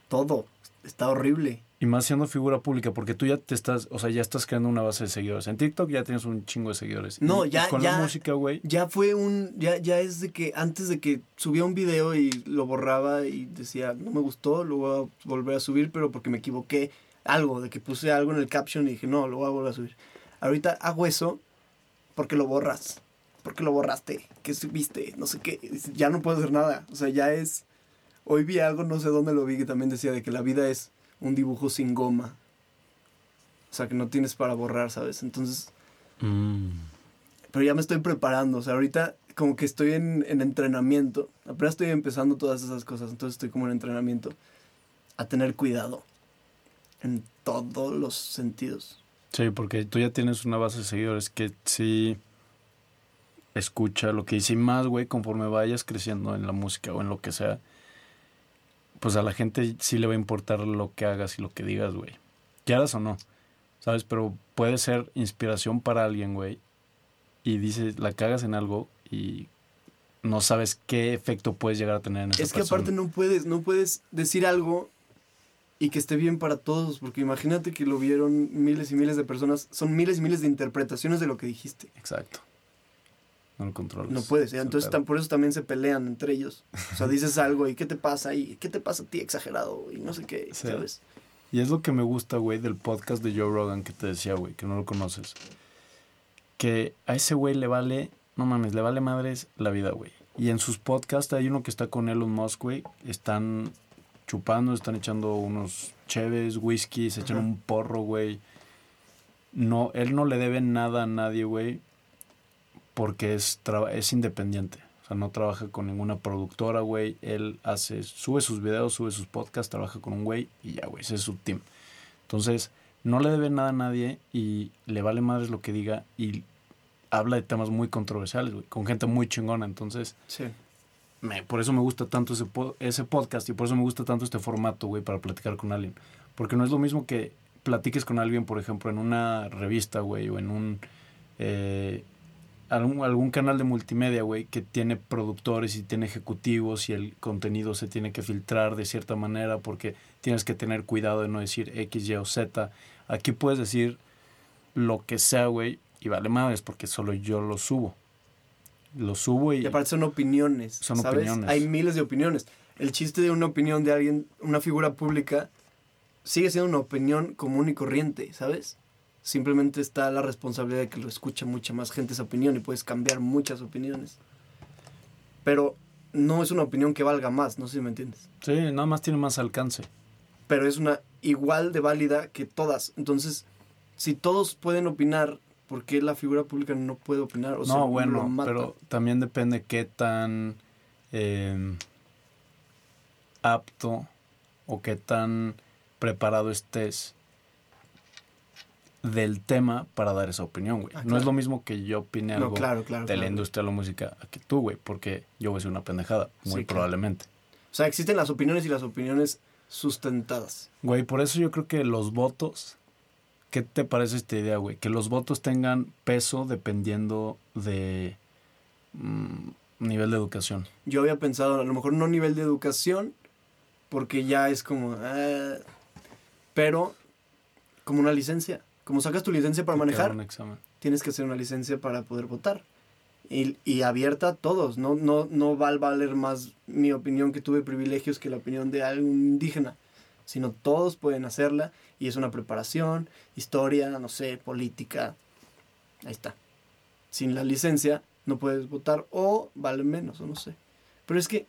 Todo. Está horrible. Y más siendo figura pública, porque tú ya te estás, o sea, ya estás creando una base de seguidores. En TikTok ya tienes un chingo de seguidores. No, Y- y ya- con ya- la música, güey. Ya fue un. Ya, ya es de que antes de que subía un video y lo borraba y decía, no me gustó, lo voy a volver a subir, pero porque me equivoqué. Algo, de que puse algo en el caption y dije, no, lo voy a volver a subir. Ahorita hago eso porque lo borras. Porque lo borraste. Que subiste, no sé qué. Ya no puedo hacer nada. O sea, ya es. Hoy vi algo, no sé dónde lo vi, que también decía de que la vida es un dibujo sin goma. O sea, que no tienes para borrar, ¿sabes? Entonces. Mm. Pero ya me estoy preparando, o sea, ahorita como que estoy en, en entrenamiento. Apenas estoy empezando todas esas cosas, entonces estoy como en entrenamiento. A tener cuidado. En todos los sentidos. Sí, porque tú ya tienes una base de seguidores que sí escucha lo que dice más, güey, conforme vayas creciendo en la música o en lo que sea, pues a la gente sí le va a importar lo que hagas y lo que digas, güey. Quieras o no, ¿sabes? Pero puede ser inspiración para alguien, güey, y dices, la cagas en algo y no sabes qué efecto puedes llegar a tener en esa Es que persona. aparte no puedes, no puedes decir algo y que esté bien para todos, porque imagínate que lo vieron miles y miles de personas, son miles y miles de interpretaciones de lo que dijiste. Exacto. No lo controlas. No puedes, ¿eh? Entonces tam- por eso también se pelean entre ellos. O sea, dices <laughs> algo y ¿qué te pasa? Y ¿qué te pasa a ti exagerado? Y no sé qué, Sí. ¿sabes? Y es lo que me gusta, güey, del podcast de Joe Rogan que te decía, güey, que no lo conoces. Que a ese güey le vale, no mames, le vale madres la vida, güey. Y en sus podcasts hay uno que está con Elon Musk, güey. Están chupando, están echando unos cheves, whisky, se echan Ajá. un porro, güey. No, él no le debe nada a nadie, güey, porque es, es independiente. O sea, no trabaja con ninguna productora, güey. Él hace, sube sus videos, sube sus podcasts, trabaja con un güey y ya, güey, ese es su team. Entonces, no le debe nada a nadie y le vale madres lo que diga y habla de temas muy controversiales, güey, con gente muy chingona. Entonces, Sí. me- por eso me gusta tanto ese, ese podcast y por eso me gusta tanto este formato, güey, para platicar con alguien. Porque no es lo mismo que platiques con alguien, por ejemplo, en una revista, güey, o en un... eh, algún, algún canal de multimedia, güey, que tiene productores y tiene ejecutivos y el contenido se tiene que filtrar de cierta manera porque tienes que tener cuidado de no decir X, Y o Z. Aquí puedes decir lo que sea, güey, y vale madres porque solo yo lo subo. Lo subo y... Y aparte son opiniones. Son ¿sabes? opiniones. Hay miles de opiniones. El chiste de una opinión de alguien, una figura pública, sigue siendo una opinión común y corriente, ¿sabes? Simplemente está la responsabilidad de que lo escucha mucha más gente esa opinión y puedes cambiar muchas opiniones. Pero no es una opinión que valga más, no sé si me entiendes. Sí, nada más tiene más alcance. Pero es una igual de válida que todas. Entonces, si todos pueden opinar, ¿por qué la figura pública no puede opinar? O sea, no, lo bueno, mata. pero también depende qué tan eh, apto o qué tan preparado estés del tema para dar esa opinión, güey. Ah, No es lo mismo que yo opine No, algo claro, claro. de la industria de la música que tú, güey, porque yo voy a ser una pendejada, muy Sí, probablemente. O sea, existen las opiniones y las opiniones sustentadas. Güey, por eso yo creo que los votos, ¿qué te parece esta idea, güey? Que los votos tengan peso dependiendo de mm, nivel de educación. Yo había pensado, a lo mejor no nivel de educación, porque ya es como... ah, pero como una licencia. Como sacas tu licencia para manejar, un examen. tienes que hacer una licencia para poder votar. Y, y abierta a todos. No, no, no va a valer más mi opinión que tuve privilegios que la opinión de algún indígena. Sino todos pueden hacerla. Y es una preparación, historia, no sé, política. Ahí está. Sin la licencia no puedes votar o vale menos, o no sé. Pero es que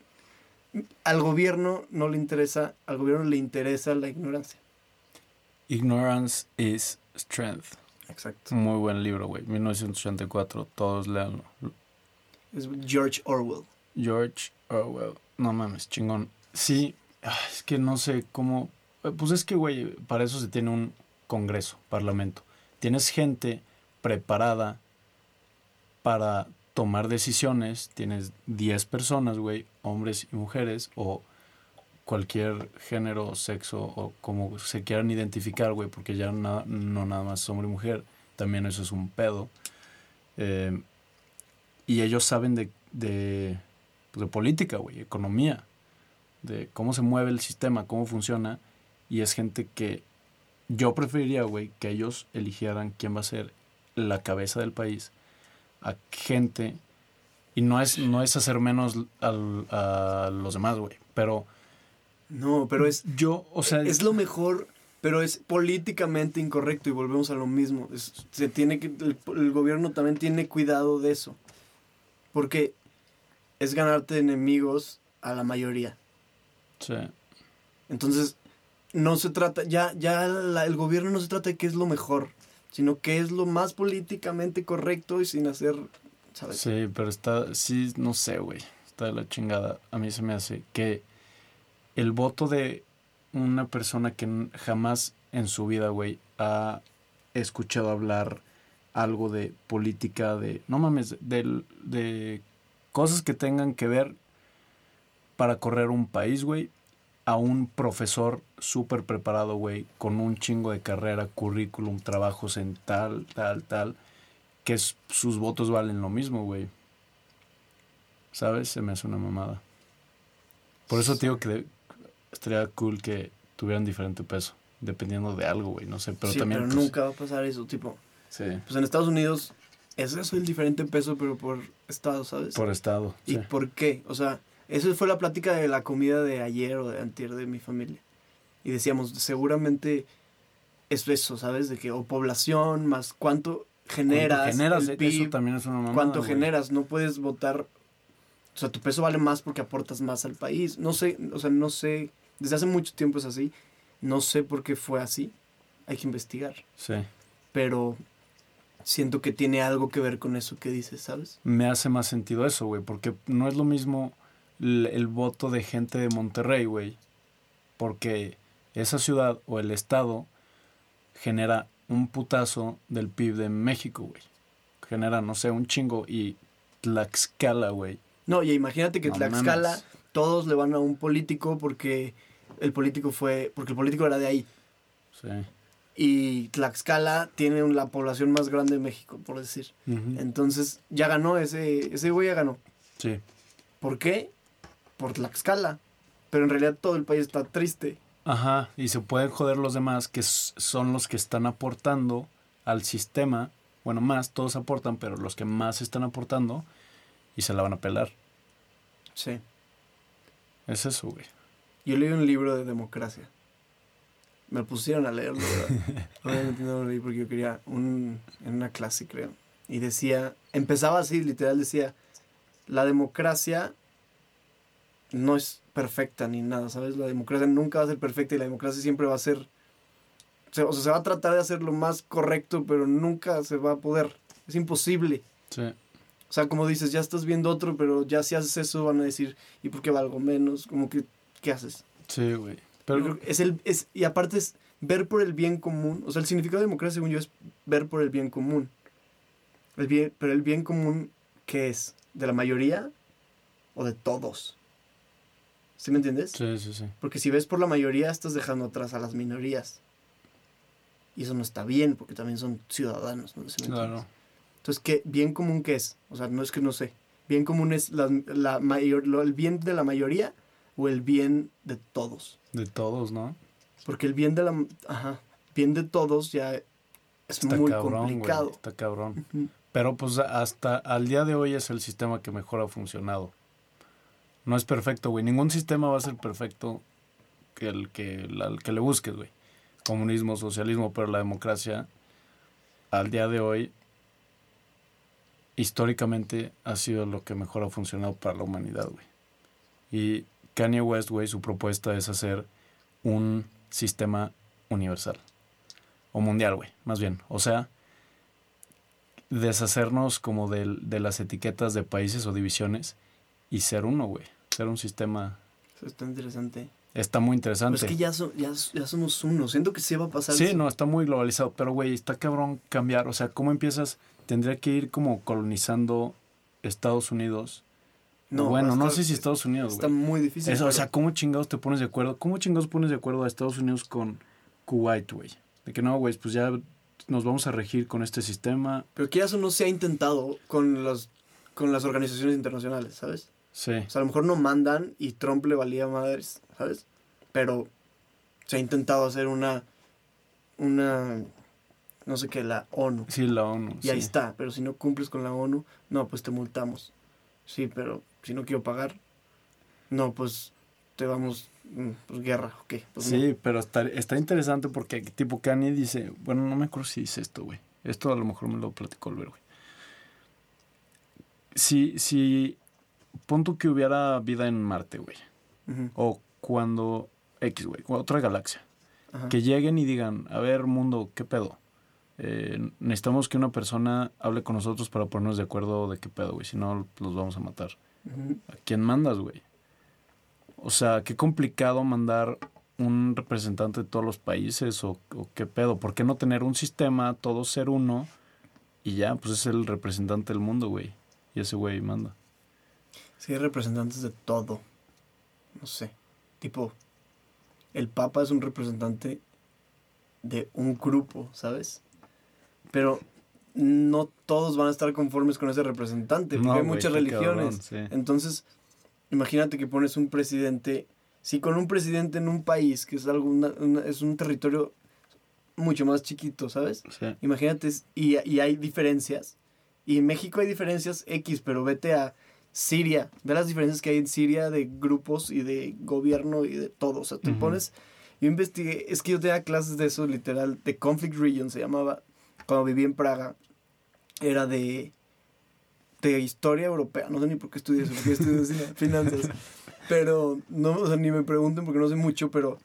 al gobierno no le interesa, al gobierno le interesa la ignorancia. Ignorance is Strength. Exacto. Muy buen libro, güey. 1984, todos leanlo. Es George Orwell. George Orwell. No mames, chingón. Sí, ah, es que no sé cómo... eh, Pues es que, güey, para eso se tiene un congreso, parlamento. Tienes gente preparada para tomar decisiones. Tienes 10 personas, güey, hombres y mujeres, o cualquier género, sexo, o como se quieran identificar, güey, porque ya na- no nada más es hombre y mujer. También eso es un pedo. Eh, y ellos saben de, de, pues, de política, güey, economía, de cómo se mueve el sistema, cómo funciona. Y es gente que yo preferiría, güey, que ellos eligieran quién va a ser la cabeza del país a gente. Y no es, no es hacer menos al- a los demás, güey. Pero No, pero es, yo, o sea, es lo mejor, pero es políticamente incorrecto y volvemos a lo mismo. Es- se tiene que, el, el gobierno también tiene cuidado de eso. Porque es ganarte enemigos a la mayoría. sí. Entonces, no se trata, ya, ya la- el gobierno no se trata de qué es lo mejor, sino qué es lo más políticamente correcto y sin hacer, ¿sabes? Sí, pero está, sí, no sé, güey. Está de la chingada. A mí se me hace que el voto de una persona que jamás en su vida, güey, ha escuchado hablar algo de política, de, no mames, del- de cosas que tengan que ver para correr un país, güey, a un profesor súper preparado, güey, con un chingo de carrera, currículum, trabajos en tal, tal, tal, que sus votos valen lo mismo, güey. ¿Sabes? Se me hace una mamada. Por eso te digo que de- estaría cool que tuvieran diferente peso, dependiendo de algo, güey, no sé, pero sí, también... pero pues, nunca va a pasar eso, tipo, Sí, pues en Estados Unidos es eso el diferente peso, pero por estado, ¿sabes? por estado. ¿Y sí. por qué? O sea, eso fue la plática de la comida de ayer o de antier de mi familia. Y decíamos, seguramente es eso, ¿sabes? De que, o población, más cuánto generas, ¿Cuánto generas? el Eso también es una mamada, cuánto güey. generas. No puedes votar O sea, tu peso vale más porque aportas más al país. No sé, o sea, no sé. Desde hace mucho tiempo es así. No sé por qué fue así. Hay que investigar. Sí. Pero siento que tiene algo que ver con eso que dices, ¿sabes? Me hace más sentido eso, güey, porque no es lo mismo el, el voto de gente de Monterrey, güey, porque esa ciudad o el estado genera un putazo del PIB de México, güey. Genera, no sé, un chingo y Tlaxcala, güey. No, y imagínate que No Tlaxcala mames. todos le van a un político porque el político fue, porque el político era de ahí. Sí. Y Tlaxcala tiene la población más grande de México, por decir. Entonces, ya ganó ese, ese güey ya ganó. Sí. ¿Por qué? Por Tlaxcala. Pero en realidad todo el país está triste. Ajá, y se pueden joder los demás que son los que están aportando al sistema. Bueno, más, todos aportan, pero los que más están aportando y se la van a pelar. Sí. Es eso, güey. Yo leí un libro de democracia. Me pusieron a leerlo, ¿verdad? <laughs> Obviamente no lo leí porque yo quería un, en una clase, creo. Y decía, empezaba así, literal decía, la democracia no es perfecta ni nada, ¿sabes? La democracia nunca va a ser perfecta y la democracia siempre va a ser... O sea, o sea, se va a tratar de hacer lo más correcto, pero nunca se va a poder. Es imposible. Sí. O sea, como dices, ya estás viendo otro, pero ya si haces eso van a decir, ¿y por qué valgo menos? Como que, ¿qué haces? Sí, güey. Pero creo que es el, es, y aparte es ver por el bien común. O sea, el significado de democracia, según yo, es ver por el bien común. El bien, pero el bien común, ¿qué es? ¿De la mayoría o de todos? ¿Sí me entiendes? Sí, sí, sí. Porque si ves por la mayoría, estás dejando atrás a las minorías. Y eso no está bien, porque también son ciudadanos. ¿no? ¿Sí me entiendes? Claro. Entonces, ¿qué, ¿bien común qué es? O sea, no es que no sé. ¿Bien común es la, la mayor, lo- el bien de la mayoría o el bien de todos? De todos, ¿no? Porque el bien de la... Ajá. Bien de todos ya es Está muy cabrón, complicado. güey. Está cabrón. Ujú. Pero pues hasta al día de hoy es el sistema que mejor ha funcionado. No es perfecto, güey. Ningún sistema va a ser perfecto que el que, la- el que le busques, güey. Comunismo, socialismo, pero la democracia al día de hoy históricamente ha sido lo que mejor ha funcionado para la humanidad, güey. Y Kanye West, güey, su propuesta es hacer un sistema universal. O mundial, güey, más bien. O sea, deshacernos como del- de, las etiquetas de países o divisiones y ser uno, güey. Ser un sistema. Eso está interesante. Está muy Pero interesante. es que ya, so- ya, ya somos uno. Siento que se va a pasar. Sí, eso. no, está muy globalizado. Pero, güey, está cabrón cambiar. O sea, ¿cómo empiezas? Tendría que ir como colonizando Estados Unidos. No, bueno, no sé si Estados Unidos, Está muy difícil. Eso, o sea, ¿cómo chingados te pones de acuerdo? ¿Cómo chingados pones de acuerdo a Estados Unidos con Kuwait, güey? De que no, güey, pues ya nos vamos a regir con este sistema. Pero que eso no se ha intentado con, los, con las organizaciones internacionales, ¿sabes? Sí, O sea, a lo mejor no mandan y Trump le valía madres, ¿sabes? Pero se ha intentado hacer una, una, no sé qué, la ONU. sí, la ONU. Y ahí está, pero si no cumples con la ONU, no, pues te multamos. Sí, pero si no quiero pagar, no, pues te vamos, mm, pues guerra, ok. Pues no. Sí, pero está, está interesante porque tipo Kanye dice, bueno, no me acuerdo si dice esto, güey. Esto a lo mejor me lo platicó el güey. Si, si, pon tú que hubiera vida en Marte, güey. O cuando, X, güey, otra galaxia. ajá. Que lleguen y digan, a ver, mundo, ¿qué pedo? Eh, necesitamos que una persona hable con nosotros para ponernos de acuerdo de qué pedo, güey. Si no, los vamos a matar. ¿A quién mandas, güey? O sea, qué complicado mandar un representante de todos los países o, o qué pedo. ¿Por qué no tener un sistema, todos ser uno y ya, pues es el representante del mundo, güey? Y ese güey manda. Sí, hay representantes de todo. No sé. Tipo, el Papa es un representante de un grupo, ¿sabes? Pero no todos van a estar conformes con ese representante, porque No, hay muchas religiones. cabrón, sí. Entonces, imagínate que pones un presidente, si con un presidente en un país, que es, algo, una- una- es un territorio mucho más chiquito, ¿sabes? Sí. Imagínate, y, y hay diferencias. Y en México hay diferencias X, pero vete a Siria. Ve las diferencias que hay en Siria de grupos y de gobierno y de todo. O sea, te pones... Yo investigué, es que yo tenía clases de eso, literal, de Conflict Region se llamaba, cuando viví en Praga. Era de... de historia europea. No sé ni por qué estudié eso, porque estudié <laughs> finanzas. Pero, no, o sea, ni me pregunten porque no sé mucho, pero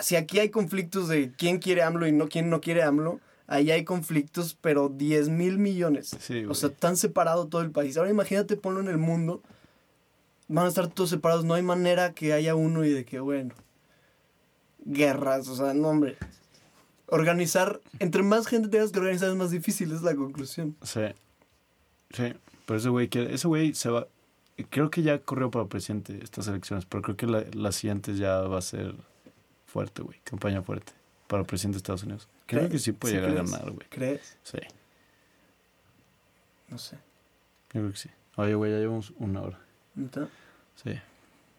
si aquí hay conflictos de quién quiere AMLO y no quién no quiere AMLO, ahí hay conflictos, pero 10 mil millones. Sí. O sea, tan separado todo el país. Ahora imagínate ponlo en el mundo. Van a estar todos separados. No hay manera que haya uno y de que, bueno. Guerras, o sea, no, hombre. Organizar, entre más gente tengas que organizar es más difícil, es la conclusión. Sí. Sí. Pero ese güey quiere. Ese güey se va. Creo que ya corrió para presidente estas elecciones, pero creo que la, las siguientes ya va a ser fuerte, güey. Campaña fuerte para presidente de Estados Unidos. Creo ¿Crees? que sí puede ¿Sí llegar a ganar, güey. ¿Crees? Sí. No sé. Yo creo que sí. Oye, güey, ya llevamos una hora. ¿Neta? Sí.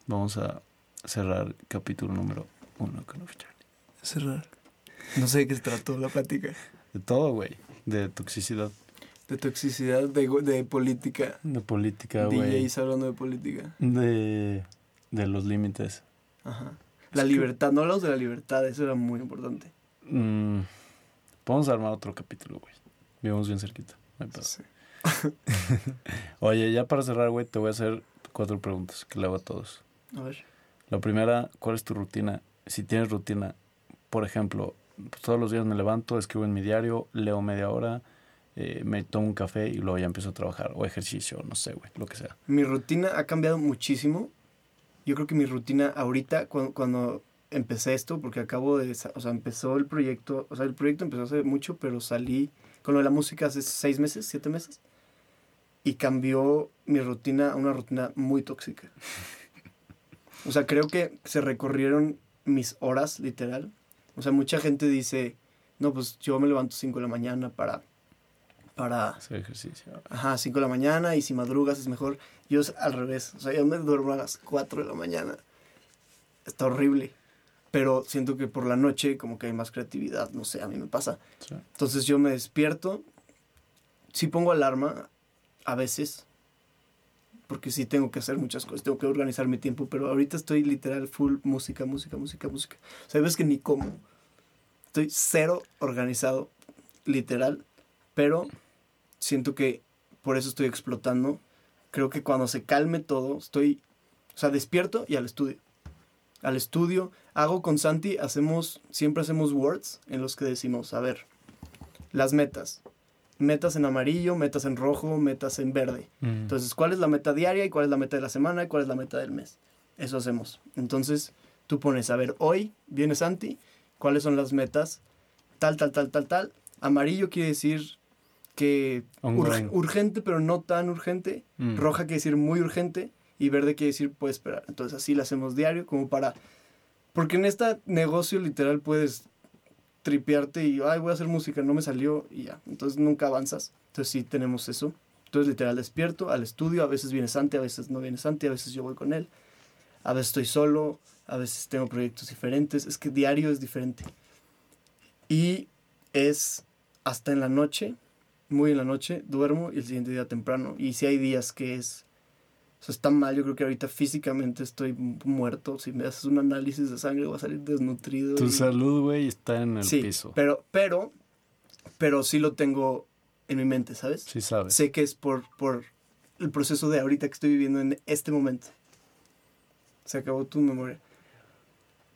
Vamos a cerrar capítulo número uno con Off Charlie. Cerrar. No sé de qué se trató la plática. De todo, güey. De toxicidad. De toxicidad, de, de política. De política, güey. DJs hablando de política. De, de los límites. Ajá. La Es que- libertad, no hablamos de la libertad, eso era muy importante. Mm, Vamos a armar otro capítulo, güey. Vivimos bien cerquita. no. Sí. <laughs> Oye, ya para cerrar, güey, te voy a hacer cuatro preguntas que le hago a todos. A ver. La primera, ¿cuál es tu rutina? Si tienes rutina, por ejemplo, pues, todos los días me levanto, escribo en mi diario, leo media hora, eh, me tomo un café y luego ya empiezo a trabajar. O ejercicio, no sé, güey, lo que sea. Mi rutina ha cambiado muchísimo. Yo creo que mi rutina ahorita, cuando, cuando empecé esto, porque acabo de, o sea, empezó el proyecto, o sea, el proyecto empezó hace mucho, pero salí con lo de la música hace seis meses, siete meses, y cambió mi rutina a una rutina muy tóxica. <laughs> O sea, creo que se recorrieron mis horas, literal. O sea, mucha gente dice, no, pues yo me levanto 5 de la mañana para, para Hacer ejercicio. Ajá, 5 de la mañana y si madrugas es mejor. Yo es al revés, o sea, yo me duermo a las 4 de la mañana. Está horrible. Pero siento que por la noche como que hay más creatividad, no sé, a mí me pasa. Sí. Entonces yo me despierto, sí pongo alarma a veces, porque sí tengo que hacer muchas cosas, tengo que organizar mi tiempo, pero ahorita estoy literal full música, música, música, música. O sea, que ni como. Estoy cero organizado, literal, pero siento que por eso estoy explotando. Creo que cuando se calme todo, estoy, o sea, despierto y al estudio. Al estudio, hago con Santi, hacemos, siempre hacemos words en los que decimos, a ver, las metas. Metas en amarillo, metas en rojo, metas en verde. Mm. Entonces, ¿cuál es la meta diaria y cuál es la meta de la semana y cuál es la meta del mes? Eso hacemos. Entonces, tú pones, a ver, hoy viene Santi, ¿cuáles son las metas? Tal, tal, tal, tal, tal. Amarillo quiere decir que ur- urgente, pero no tan urgente. Mm. Roja quiere decir muy urgente y verde quiere decir puede esperar. Entonces, así lo hacemos diario como para... Porque en este negocio literal puedes tripearte y, ay, voy a hacer música, no me salió y ya. Entonces nunca avanzas. Entonces sí tenemos eso. Entonces literal despierto al estudio, a veces viene Santi, a veces no viene Santi, a veces yo voy con él. A veces estoy solo, a veces tengo proyectos diferentes. Es que diario es diferente. Y es hasta en la noche, muy en la noche, duermo y el siguiente día temprano. Y si hay días que es... Sea, está mal, yo creo que ahorita físicamente estoy mu- muerto. Si me haces un análisis de sangre voy a salir desnutrido. Tu y- salud, güey, está en el sí, piso. Pero, pero, pero sí lo tengo en mi mente, ¿sabes? Sí sabes. Sé que es por, por el proceso de ahorita que estoy viviendo en este momento. Se acabó tu memoria.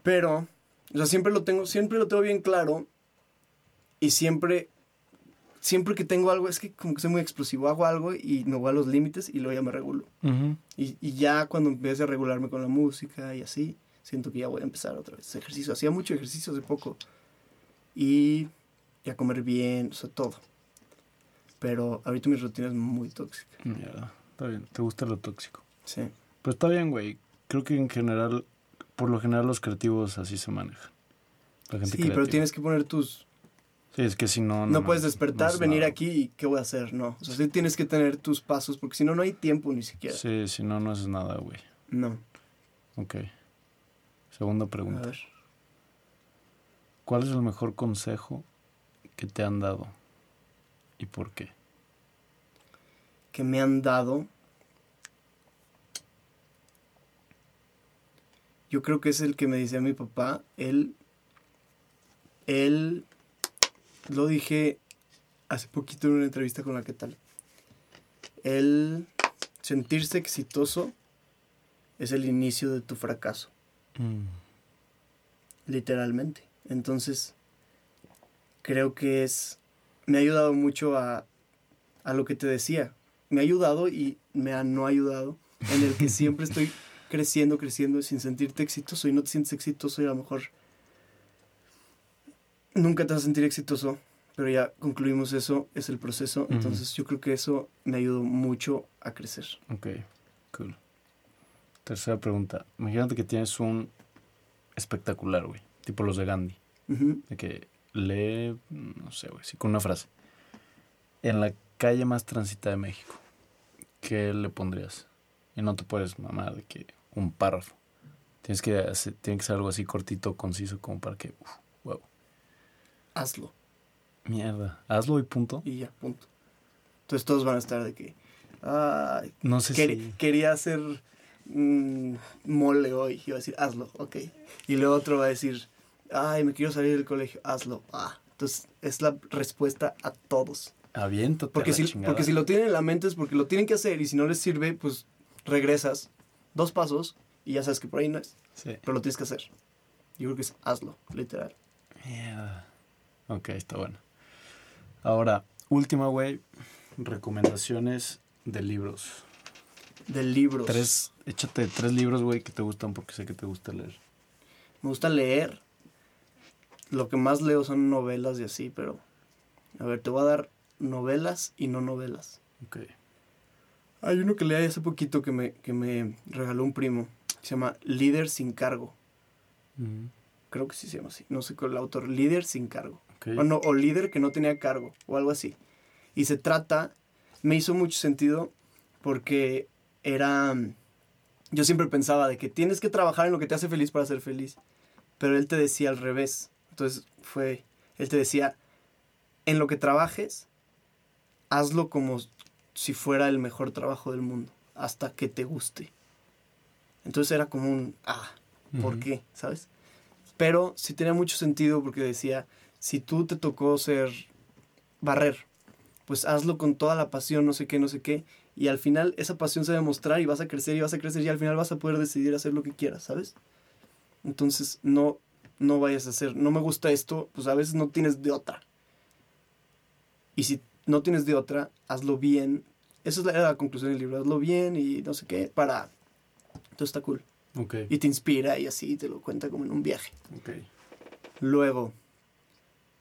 Pero, o sea, siempre lo tengo, siempre lo tengo bien claro. Y siempre, siempre que tengo algo, es que como que soy muy explosivo. Hago algo y me voy a los límites y luego ya me regulo. Ujú. Y, y ya cuando empiece a regularme con la música y así, siento que ya voy a empezar otra vez ejercicio. Hacía mucho ejercicio hace poco. Y, y a comer bien, o sea, todo. Pero ahorita mi rutina es muy tóxica. Mierda, está bien. Te gusta lo tóxico. Sí. Pero está bien, güey. Creo que en general, por lo general los creativos así se manejan. La gente Sí, pero creativa. tienes que poner tus... Sí, es que si no... No, No, puedes despertar, es venir nada. aquí y ¿qué voy a hacer? No. O sea, sí tienes que tener tus pasos porque si no, no hay tiempo ni siquiera. Sí, si no, no haces nada, güey. No. Ok. Segunda A pregunta. ver. ¿Cuál es el mejor consejo que te han dado? ¿Y por qué? Que me han dado... Yo creo que es el que me decía mi papá. Él... Él... Lo dije hace poquito en una entrevista con la que tal. el sentirse exitoso es el inicio de tu fracaso, Mm. literalmente. Entonces, creo que es, me ha ayudado mucho a, a lo que te decía. Me ha ayudado y me ha no ayudado, en el que siempre estoy <laughs> creciendo, creciendo sin sentirte exitoso y no te sientes exitoso y a lo mejor nunca te vas a sentir exitoso, pero ya concluimos eso, es el proceso. Entonces yo creo que eso me ayudó mucho a crecer. Ok, cool. Tercera pregunta. Imagínate que tienes un espectacular, güey. Tipo los de Gandhi. De que lee, no sé, güey, sí, con una frase. En la calle más transitada de México, ¿qué le pondrías? Y no te puedes mamar de que un párrafo. Tienes que hacer, tiene que ser algo así cortito, conciso, como para que, uf. Hazlo Mierda, hazlo y punto. y ya, punto. Entonces todos van a estar de que, ay, No sé quer- si... quería hacer mm, mole hoy. Y va a decir, hazlo, ok. Y luego otro va a decir, ay, me quiero salir del colegio, hazlo. Ah, entonces es la respuesta a todos. Aviéntate Porque si, chingada. porque si lo tienen en la mente es porque lo tienen que hacer y si no les sirve, pues regresas dos pasos y ya sabes que por ahí no es. Sí. Pero lo tienes que hacer. Yo creo que es hazlo, literal. Mierda. Ok, está bueno. Ahora, última, güey. Recomendaciones de libros. De libros. Tres, échate tres libros, güey, que te gustan porque sé que te gusta leer. Me gusta leer. Lo que más leo son novelas y así, pero... A ver, te voy a dar novelas y no novelas. Ok. Hay uno que leí hace poquito que me, que me regaló un primo. se llama Líder sin cargo. Creo que sí se llama así. No sé cuál es el autor. Líder sin cargo. Ok. O, no, o líder que no tenía cargo. O algo así. Y se trata... Me hizo mucho sentido porque era... Yo siempre pensaba de que tienes que trabajar en lo que te hace feliz para ser feliz. Pero él te decía al revés. Entonces fue... Él te decía, en lo que trabajes, hazlo como si fuera el mejor trabajo del mundo. Hasta que te guste. Entonces era como un... Ah, ¿por qué? ¿Sabes? Pero sí tenía mucho sentido porque decía, si tú te tocó ser barrer, pues hazlo con toda la pasión, no sé qué, no sé qué, y al final esa pasión se va a demostrar y vas a crecer y vas a crecer y al final vas a poder decidir hacer lo que quieras, ¿sabes? Entonces no, no vayas a hacer, no me gusta esto, pues a veces no tienes de otra. Y si no tienes de otra, hazlo bien. Esa es la, conclusión del libro, hazlo bien y no sé qué, para... Entonces está cool. Ok. Y te inspira y así te lo cuenta como en un viaje. Ok. Luego,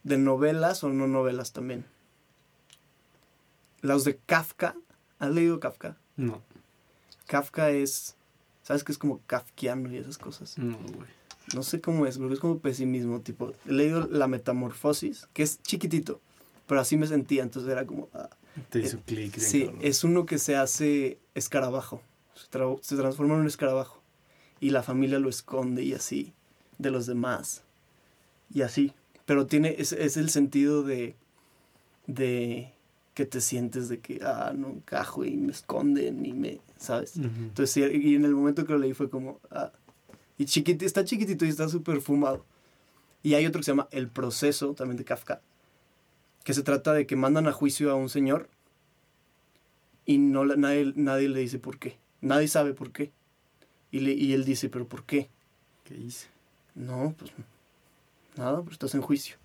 de novelas o no novelas también. Los de Kafka. ¿Has leído Kafka? No. Kafka es. ¿Sabes que es como kafkiano y esas cosas? No, güey. No sé cómo es, porque es como pesimismo. Tipo, he leído La Metamorfosis, que es chiquitito, pero así me sentía, entonces era como. ah. Te hizo clic. bien Sí, cabrón. es uno que se hace escarabajo. Se, tra- se transforma en un escarabajo. Y la familia lo esconde y así, de los demás. Y así. Pero tiene, es, es el sentido de, de que te sientes de que, ah, no encajo y me esconden y me, ¿sabes? Ujú. Entonces, sí, y en el momento que lo leí fue como, ah. Y chiquitito, está chiquitito y está súper fumado. Y hay otro que se llama El Proceso, también de Kafka, que se trata de que mandan a juicio a un señor y no nadie, nadie le dice por qué. Nadie sabe por qué. Y, le- y él dice, ¿pero por qué? ¿Qué hice? No, pues nada, pero estás en juicio.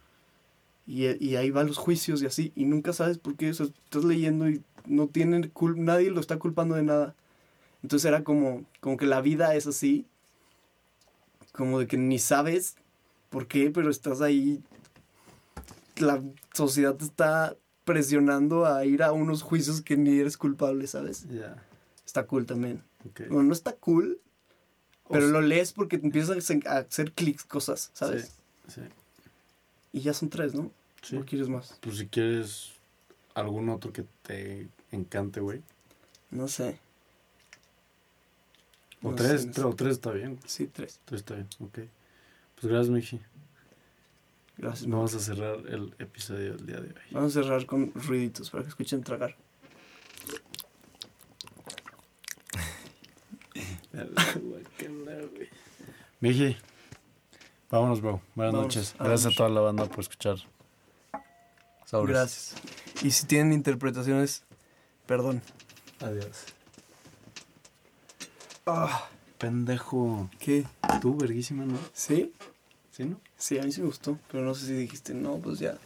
Y, y ahí van los juicios y así, y nunca sabes por qué, o sea, estás leyendo y no tienen cul- nadie lo está culpando de nada. Entonces era como, como que la vida es así, como de que ni sabes por qué, pero estás ahí, la sociedad te está presionando a ir a unos juicios que ni eres culpable, ¿sabes? Ya. Está cool también. Bueno, no está cool, O pero sea- lo lees porque te empiezas a hacer- a hacer clics, cosas, ¿sabes? Sí. Sí. Y ya son tres, ¿no? Sí. ¿O quieres más? Pues si quieres algún otro que te encante, güey. No sé. O No tres, sé, no tres- o tres está bien. Sí, tres. Tres está bien, ok. Pues gracias, Miji. Gracias. Vamos a cerrar el episodio del día de hoy. Vamos a cerrar con ruiditos para que escuchen tragar. <laughs> Miji, vámonos, bro. Buenas Vámonos, noches. vámonos. Gracias a toda la banda por escuchar. Gracias. Y si tienen interpretaciones, perdón. Adiós. Ah, Pendejo. ¿Qué? Tú, verguísima, ¿no? ¿Sí? ¿Sí, no? Sí, a mí sí me gustó, pero no sé si dijiste, no, pues ya.